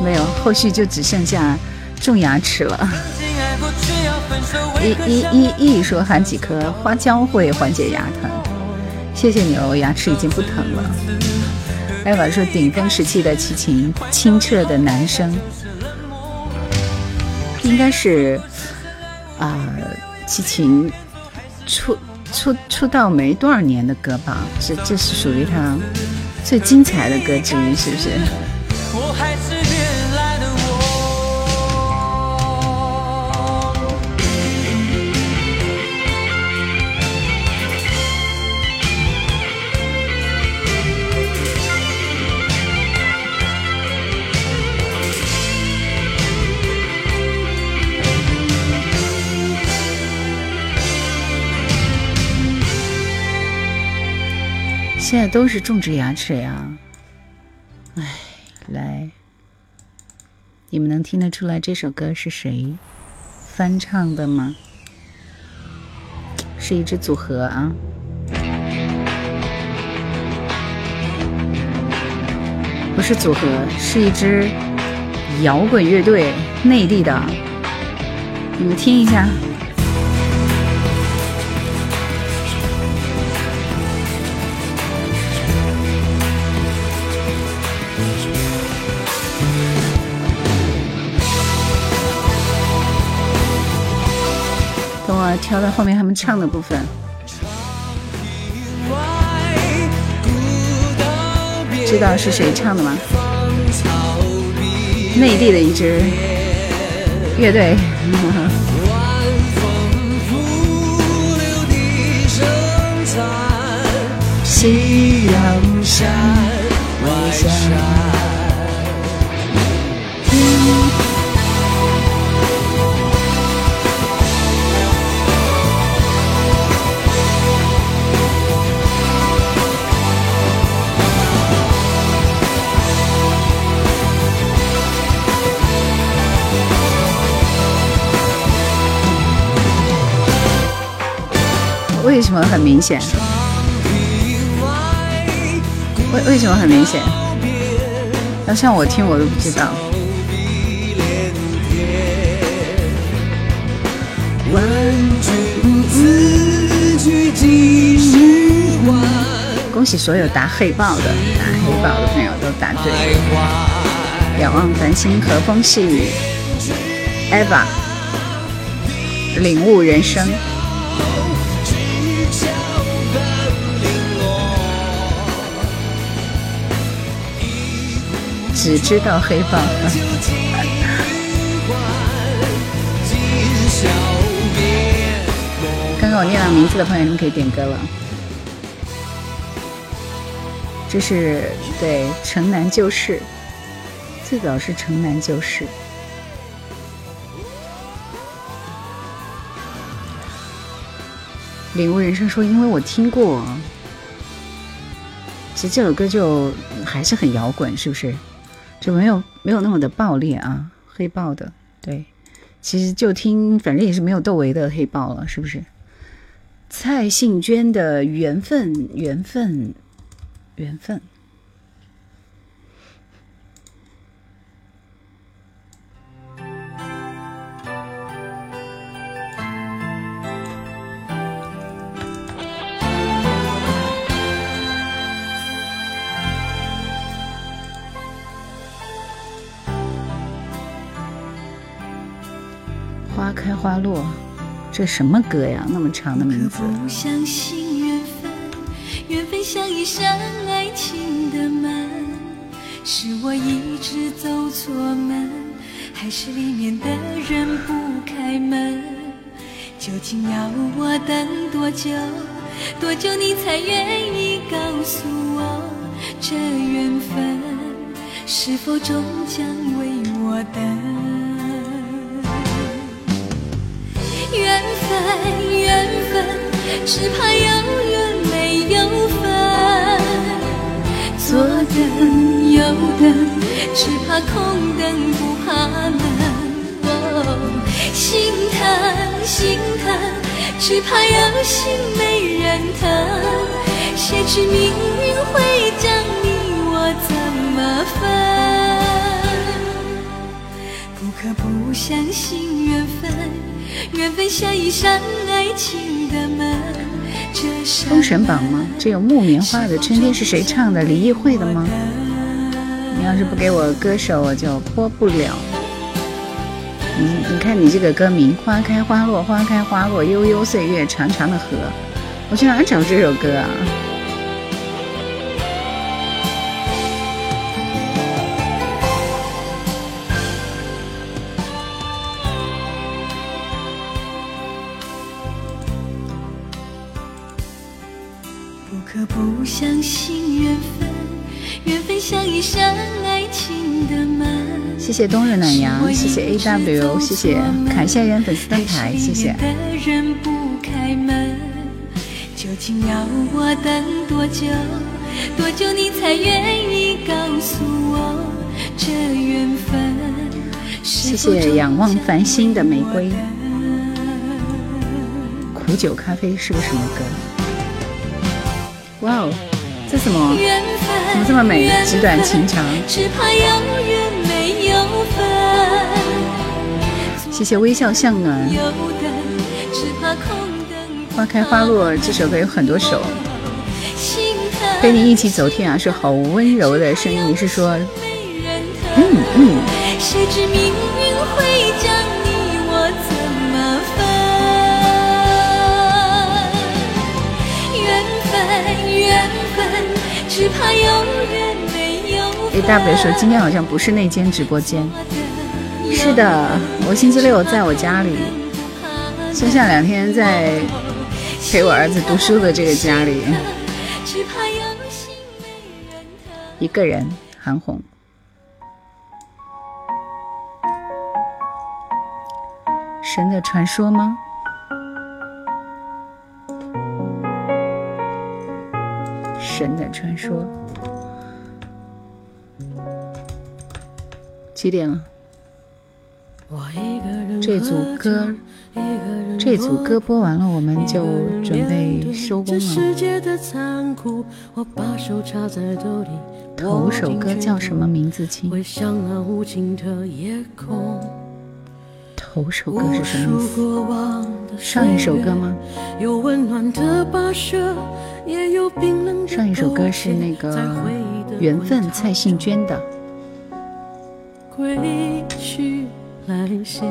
没有，后续就只剩下种牙齿了。一一一一说含几颗花椒会缓解牙疼，谢谢你哦，我牙齿已经不疼了。艾娃说顶峰时期的齐秦，清澈的男声，应该是啊、齐秦出出出道没多少年的歌吧，这这是属于他最精彩的歌之一，是不是？现在都是种植牙齿呀。哎，来，你们能听得出来这首歌是谁翻唱的吗？是一支组合啊。不是组合，是一支摇滚乐队，内地的。你们听一下。挑到后面他们唱的部分。知道是谁唱的吗？内地的一支乐队。夕阳山，外山。为什么很明显？为为什么很明显？要像我听我都不知道。恭喜所有答黑豹的，答黑豹的朋友都答对。仰望繁星，和风细雨，Eva，领悟人生。只知道黑豹。刚刚我念到名字的朋友，你们可以点歌了。这是对《城南旧事》，最早是《城南旧事》。领悟人生说，因为我听过。其实这首歌就还是很摇滚，是不是？就没有没有那么的爆裂啊，黑豹的对。其实就听，反正也是没有窦唯的黑豹了，是不是？蔡幸娟的缘分，缘分，缘分。花落，这什么歌呀？那么长的名字。不相信缘分，缘分像一扇爱情的门，是我一直走错门，还是里面的人不开门？究竟要我等多久？多久你才愿意告诉我，这缘分是否终将为我等？缘分，缘分，只怕有缘没有分。左等右等，只怕空等不怕冷。哦，心疼，心疼，只怕有心没人疼。谁知命运会将你我怎么分？不可不相信缘分，缘分像一扇爱情的门。封神榜吗？这有木棉花的春天是谁唱的？李易慧的吗？你要是不给我歌手，我就播不了。你你看你这个歌名，花开花落，花开花落，悠悠岁月，长长的河。我去哪找这首歌啊？谢谢冬日暖阳，谢谢 A W，谢谢凯夏园粉丝灯牌，谢谢。究竟要我等多久？多久你才愿意告诉我这缘分？谢谢仰望繁星的玫瑰。苦酒咖啡是个什么歌？哇哦，这什么？怎么这么美纸短情长只怕有缘没有分。谢谢微笑向暖。花开花落这首歌有很多首，陪你一起走天涯是好温柔的声音。你是说，嗯嗯，谁知命运会将缘分，只怕有缘没有 AW 说今天好像不是那间直播间，是的，我星期六在我家里，剩下两天在陪我儿子读书的这个家里，一个人，韩红。神的传说吗？神的传说。几点了？这组歌，这组歌播完了，我们就准备收工了。头首歌叫什么名字？亲，头首歌是什么意思？上一首歌吗？也有冰冷上一首歌是那个缘分，蔡幸娟的。归去来兮，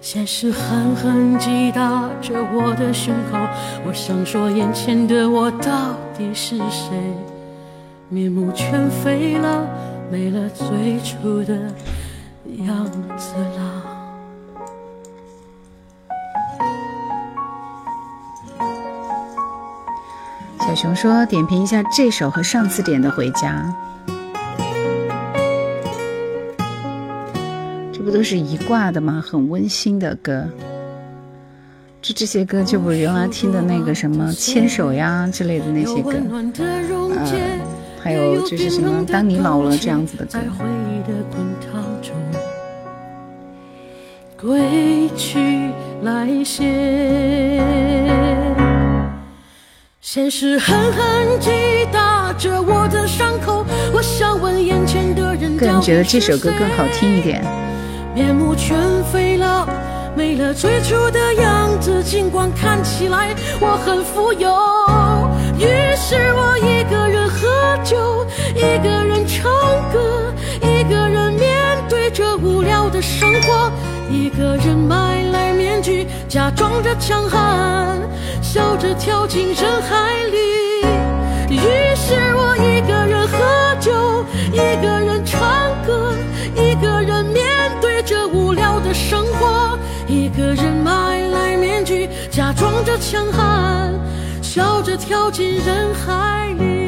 现实狠狠击打着我的胸口。我想说，眼前的我到底是谁？面目全非了，没了最初的样子了。小熊说：“点评一下这首和上次点的《回家》，这不都是一挂的吗？很温馨的歌。这这些歌，就不如原来听的那个什么《牵手》呀之类的那些歌，呃，还有就是什么《当你老了》这样子的歌在。回忆的滚烫中，归去来兮。现实狠狠击打着我的伤口，我想问眼前的人，个人觉得这首歌更好听一点。面目全非了，没了最初的样子。尽管看起来我很富有，于是我一个人喝酒，一个人唱歌，一个人面对着无聊的生活，一个人买来面具，假装着强悍，笑着跳进人海里。于是我一个人喝酒，一个人唱歌，一个人面对着无聊的生活，一个人买来面具，假装着强悍，笑着跳进人海里。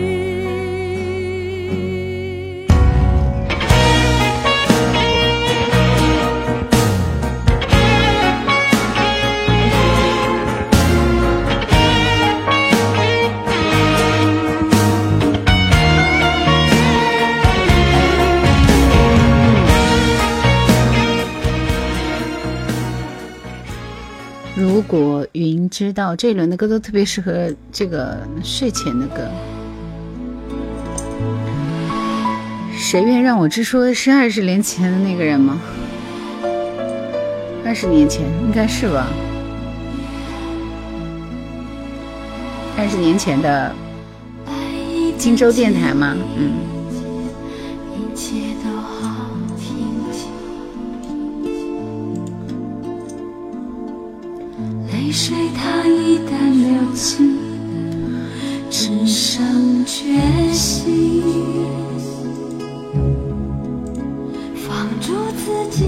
果云知道这一轮的歌都特别适合这个睡前的歌。谁愿让我知说是二十年前的那个人吗？二十年前应该是吧？二十年前的荆州电台吗？嗯。心，只剩决心，放逐自己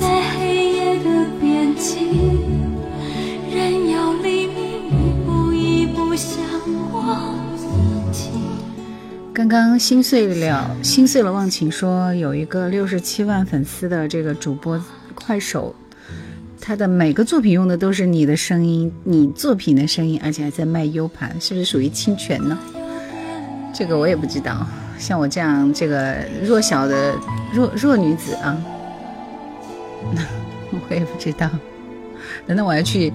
在黑夜的边境，任由黎明一步一步向我逼近。刚刚心碎了，心碎了忘情说有一个六十七万粉丝的这个主播快手，他的每个作品用的都是你的声音，你作品的声音，而且还在卖 U 盘，是不是属于侵权呢？这个我也不知道。像我这样这个弱小的弱弱女子啊，我也不知道。难道我要去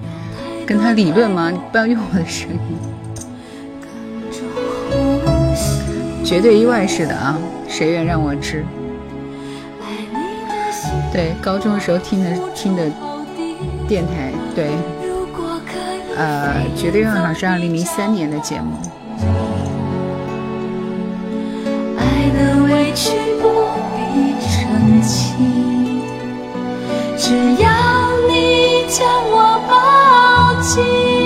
跟他理论吗？你不要用我的声音。绝对意外式的啊！谁愿让我知？对，高中的时候听的听的电台，对，呃，绝对意外好像是二零零三年的节目。爱的委屈不必澄清，只要你将我抱紧。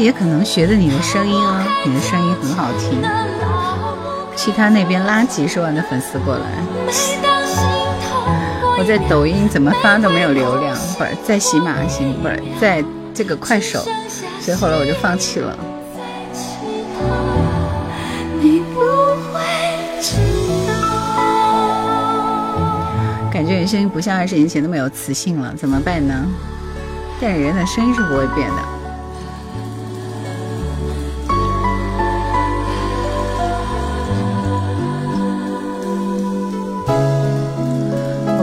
也可能学的你的声音啊，你的声音很好听。其他那边拉几十万的粉丝过来，我在抖音怎么发都没有流量，不是在喜马行，不是在这个快手，所以后来我就放弃了。感觉你声音不像二十年前那么有磁性了，怎么办呢？但人的声音是不会变的。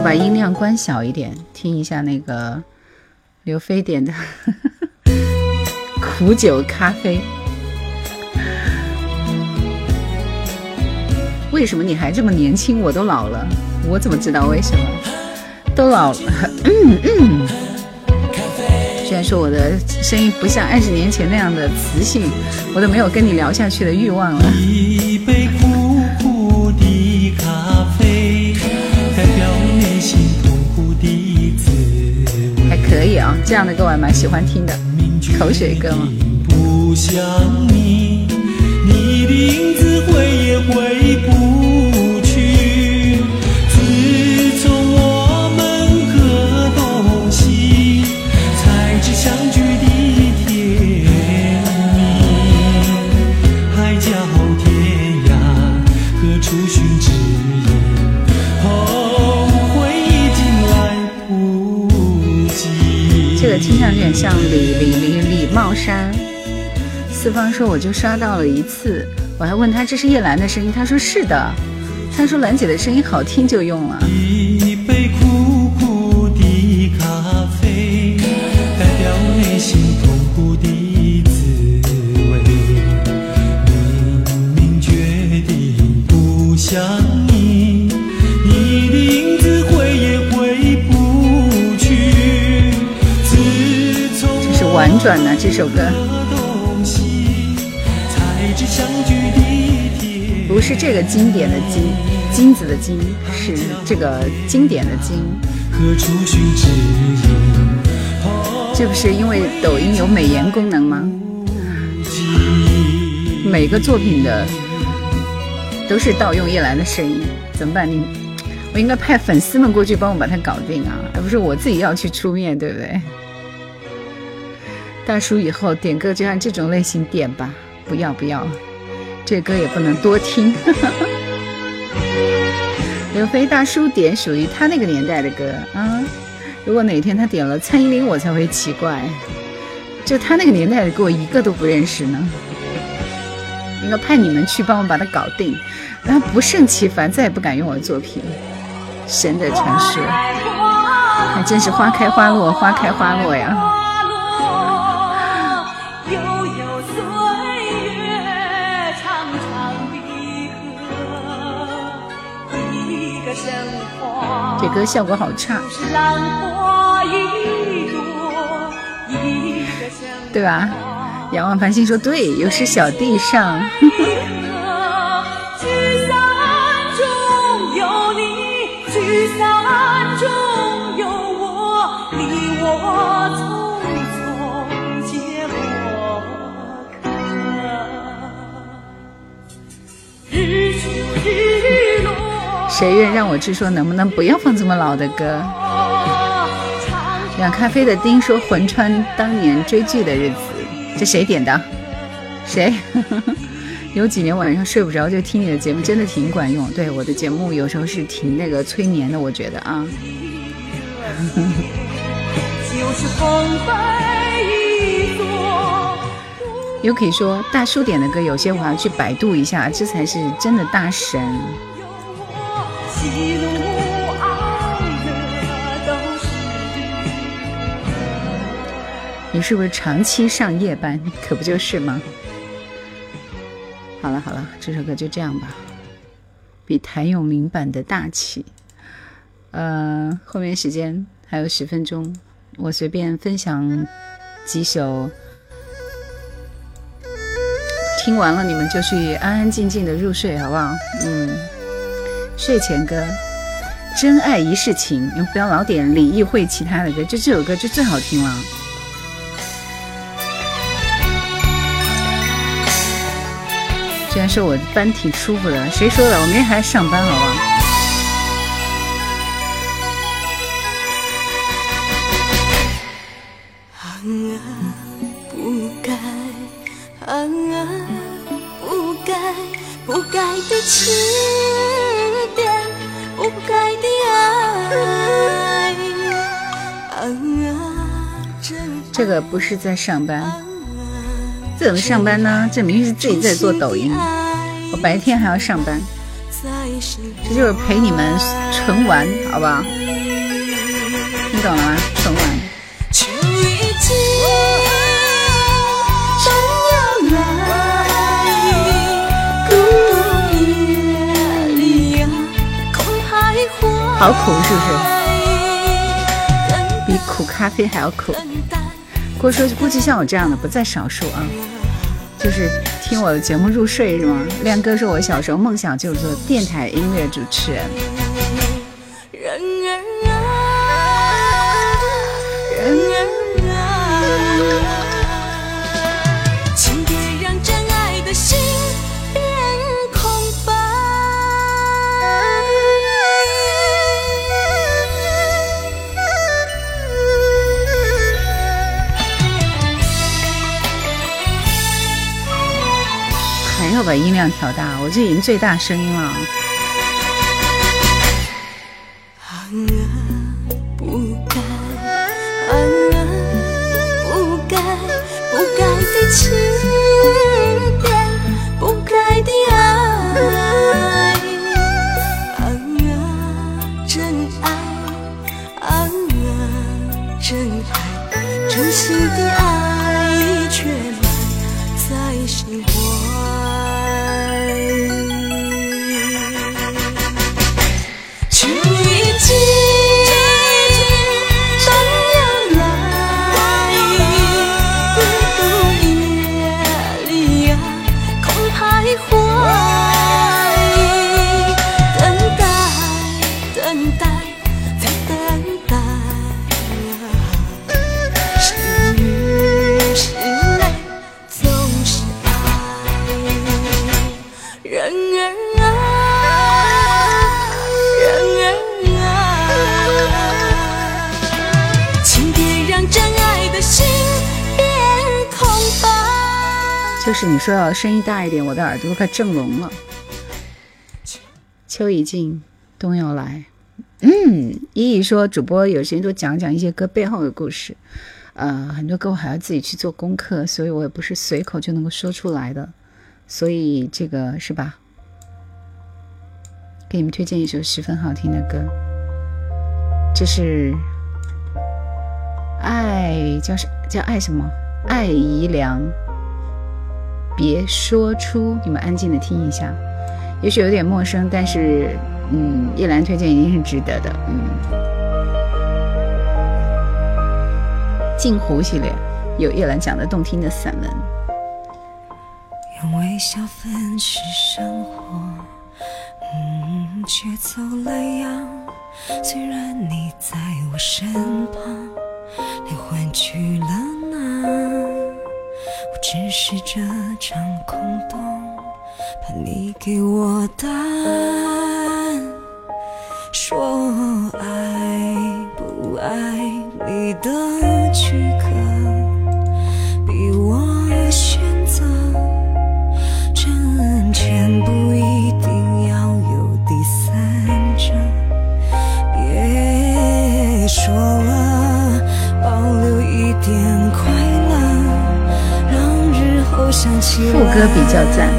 把音量关小一点，听一下那个刘飞点的 苦酒咖啡。为什么你还这么年轻？我都老了，我怎么知道为什么？都老了。嗯嗯。虽然说我的声音不像二十年前那样的磁性，我都没有跟你聊下去的欲望了。可以啊，这样的歌我还蛮喜欢听的，口水歌嘛。不想你，你的影子回也回不听上去很像李李李李茂山。四方说我就刷到了一次，我还问他这是叶兰的声音，他说是的，他说兰姐的声音好听就用了。转的这首歌，不是这个经典的金，金子的金，是这个经典的经。何处寻知音？这不是因为抖音有美颜功能吗？每个作品的都是盗用叶兰的声音，怎么办？你我应该派粉丝们过去帮我把它搞定啊，而不是我自己要去出面，对不对？大叔以后点歌就按这种类型点吧，不要不要，这歌也不能多听。刘飞大叔点属于他那个年代的歌啊，如果哪天他点了蔡依林，我才会奇怪，就他那个年代的歌，我一个都不认识呢。应该派你们去帮我把它搞定，让他不胜其烦，再也不敢用我的作品。神的传说，还真是花开花落，花开花落呀。这歌效果好差，对吧？仰望繁星说对，又是小地上。聚散中有你，聚散谁愿让我去说，能不能不要放这么老的歌？长养咖啡的丁说魂穿当年追剧的日子，这谁点的？谁？有几年晚上睡不着就听你的节目，真的挺管用。对我的节目有时候是挺那个催眠的，我觉得啊。就是风飞一座。Yuki 说大叔点的歌有些我要去百度一下，这才是真的大神。喜怒哀乐都是你是不是长期上夜班？可不就是吗？好了好了，这首歌就这样吧，比谭咏麟版的大气。呃，后面时间还有十分钟，我随便分享几首，听完了你们就去安安静静的入睡，好不好？嗯，睡前歌，《真爱一世情》，你们不要老点李易慧其他的歌，就这首歌就最好听了。居然说我班挺舒服的，谁说的？我明天还要上班，好不好？不该，啊不该，不该的情，该的爱，这个不是在上班，这怎么上班呢？这明明是自己在做抖音，我白天还要上班，这就是陪你们纯玩，好不好？听懂了吗？纯玩。好苦是不是？比苦咖啡还要苦。郭说估计像我这样的不在少数啊，就是听我的节目入睡是吗？亮哥说我小时候梦想就是做电台音乐主持。人这已经最大声音了。声音大一点，我的耳朵都快震聋了。秋已尽，冬又来。嗯，依依说主播有时间多讲讲一些歌背后的故事。呃，很多歌我还要自己去做功课，所以我也不是随口就能够说出来的。所以这个是吧？给你们推荐一首十分好听的歌，这是爱叫什叫爱什么？爱姨良，别说出，你们安静的听一下，也许有点陌生，但是嗯，叶兰推荐一定是值得的，嗯。镜湖系列有叶兰讲的动听的散文。用微笑粉饰生活，嗯，却走了样。虽然你在我身旁，连换取了，只是这场空洞，怕你给我答案。说爱不爱你的剧副歌比较赞，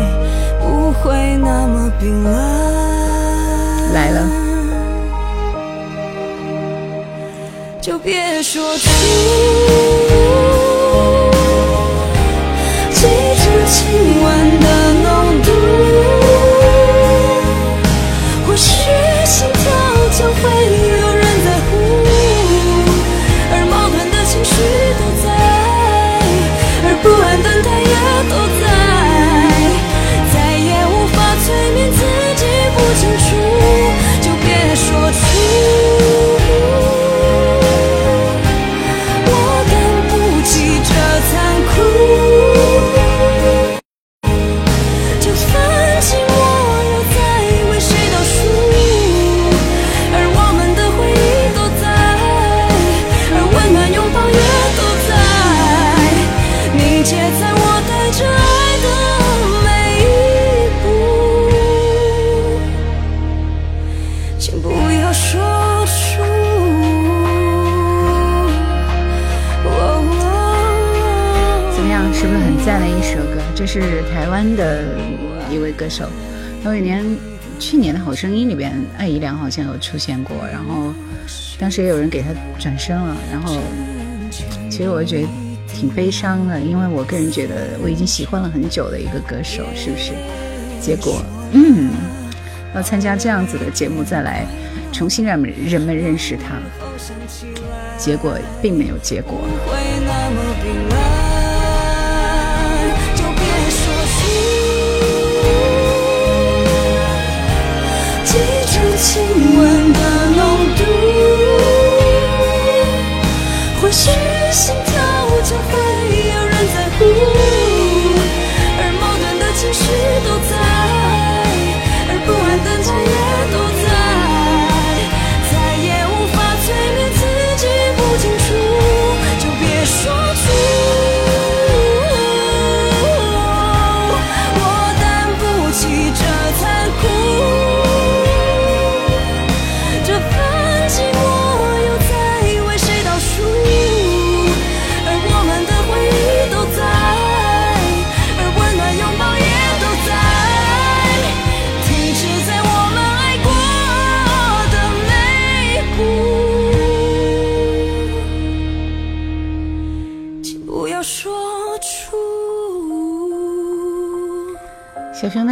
不会那么冰冷。来了，就别说出。记住今是台湾的一位歌手，有一年去年的《好声音》里边，艾怡良好像有出现过，然后当时也有人给他转身了，然后其实我觉得挺悲伤的，因为我个人觉得我已经喜欢了很久的一个歌手，是不是？结果，嗯，要参加这样子的节目再来重新让人们认识他，结果并没有结果。亲吻的浓度，或许心跳就会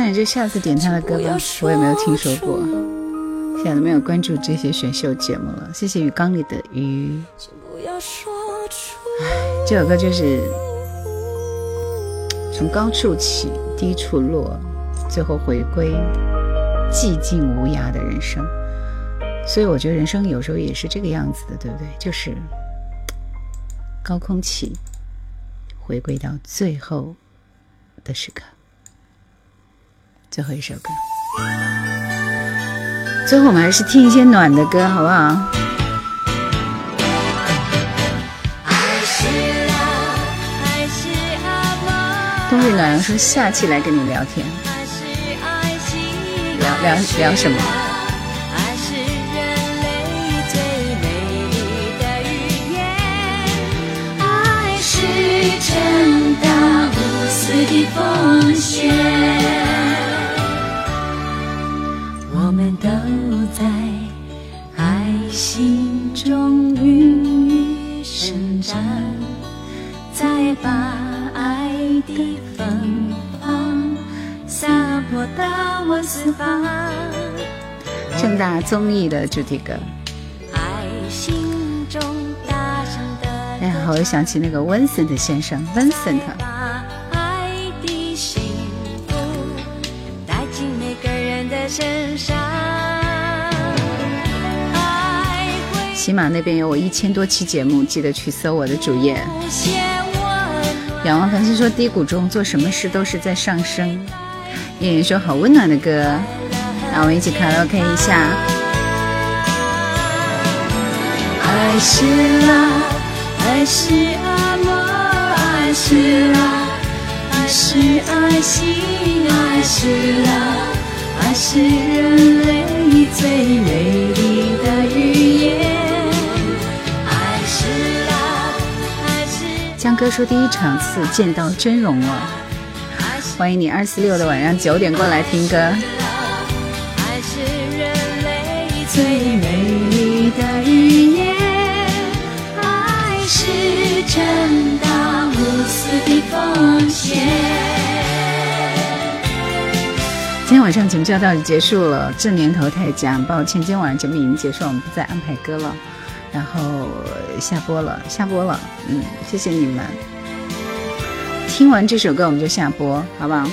那你就下次点他的歌吧，我也没有听说过，现在都没有关注这些选秀节目了。谢谢鱼缸里的鱼。这首歌就是从高处起，低处落，最后回归寂静无涯的人生。所以我觉得人生有时候也是这个样子的，对不对？就是高空起，回归到最后的时刻。最后一首歌，最后我们还是听一些暖的歌，好不好？爱是爱，爱是阿妈。冬日暖阳说下期来跟你聊天，聊聊聊什么？爱是人类最美丽的语言，爱是真的无私的奉献。都在爱心中孕育生长，再把爱的芬芳洒播到我四方。正大综艺的主题歌。爱心中大声的哎呀，我又想起那个 Vincent 先生，Vincent，喜马那边有我一千多期节目，记得去搜我的主页。仰望繁星说低谷中做什么事都是在上升。燕燕说好温暖的歌，让我们一起卡拉 OK 一下。爱是爱是阿莫，爱是爱是爱心，爱是爱是人类最美丽江哥说第一场次见到真容了，欢迎你二四六的晚上九点过来听歌。爱是人类最美丽的语言，爱是真的无私的奉献。今天晚上节目就要到此结束了，这年头太假，抱歉，今天晚上节目已经结束，我们不再安排歌了，然后下播了，下播了，嗯，谢谢你们。听完这首歌我们就下播，好不好？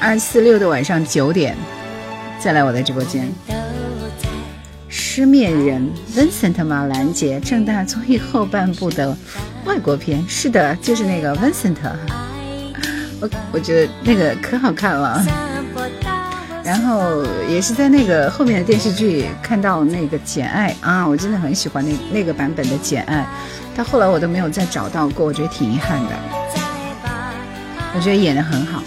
二四六的晚上九点再来我的直播间。失眠人 Vincent 马兰杰正大综艺后半部的外国片，是的，就是那个 Vincent，我我觉得那个可好看了。然后也是在那个后面的电视剧看到那个《简爱》啊，我真的很喜欢那那个版本的《简爱》，到后来我都没有再找到过，我觉得挺遗憾的。我觉得演的很好，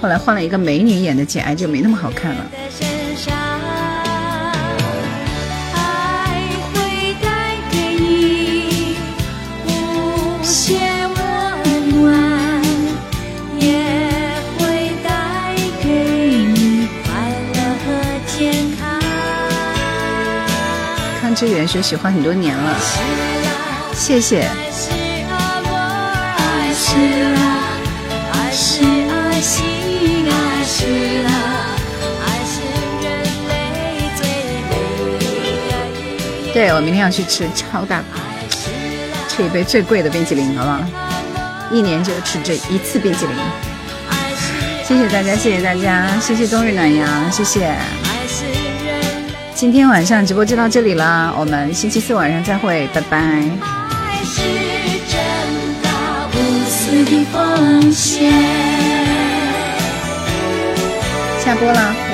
后来换了一个美女演的《简爱》就没那么好看了。康之源说喜欢很多年了，谢谢。对我明天要去吃超大，吃一杯最贵的冰淇淋，好不好？一年就吃这一次冰淇淋。谢谢大家，谢谢大家，谢谢冬日暖阳，谢谢。今天晚上直播就到这里啦，我们星期四晚上再会，拜拜。爱是真的无私的奉献。下播了。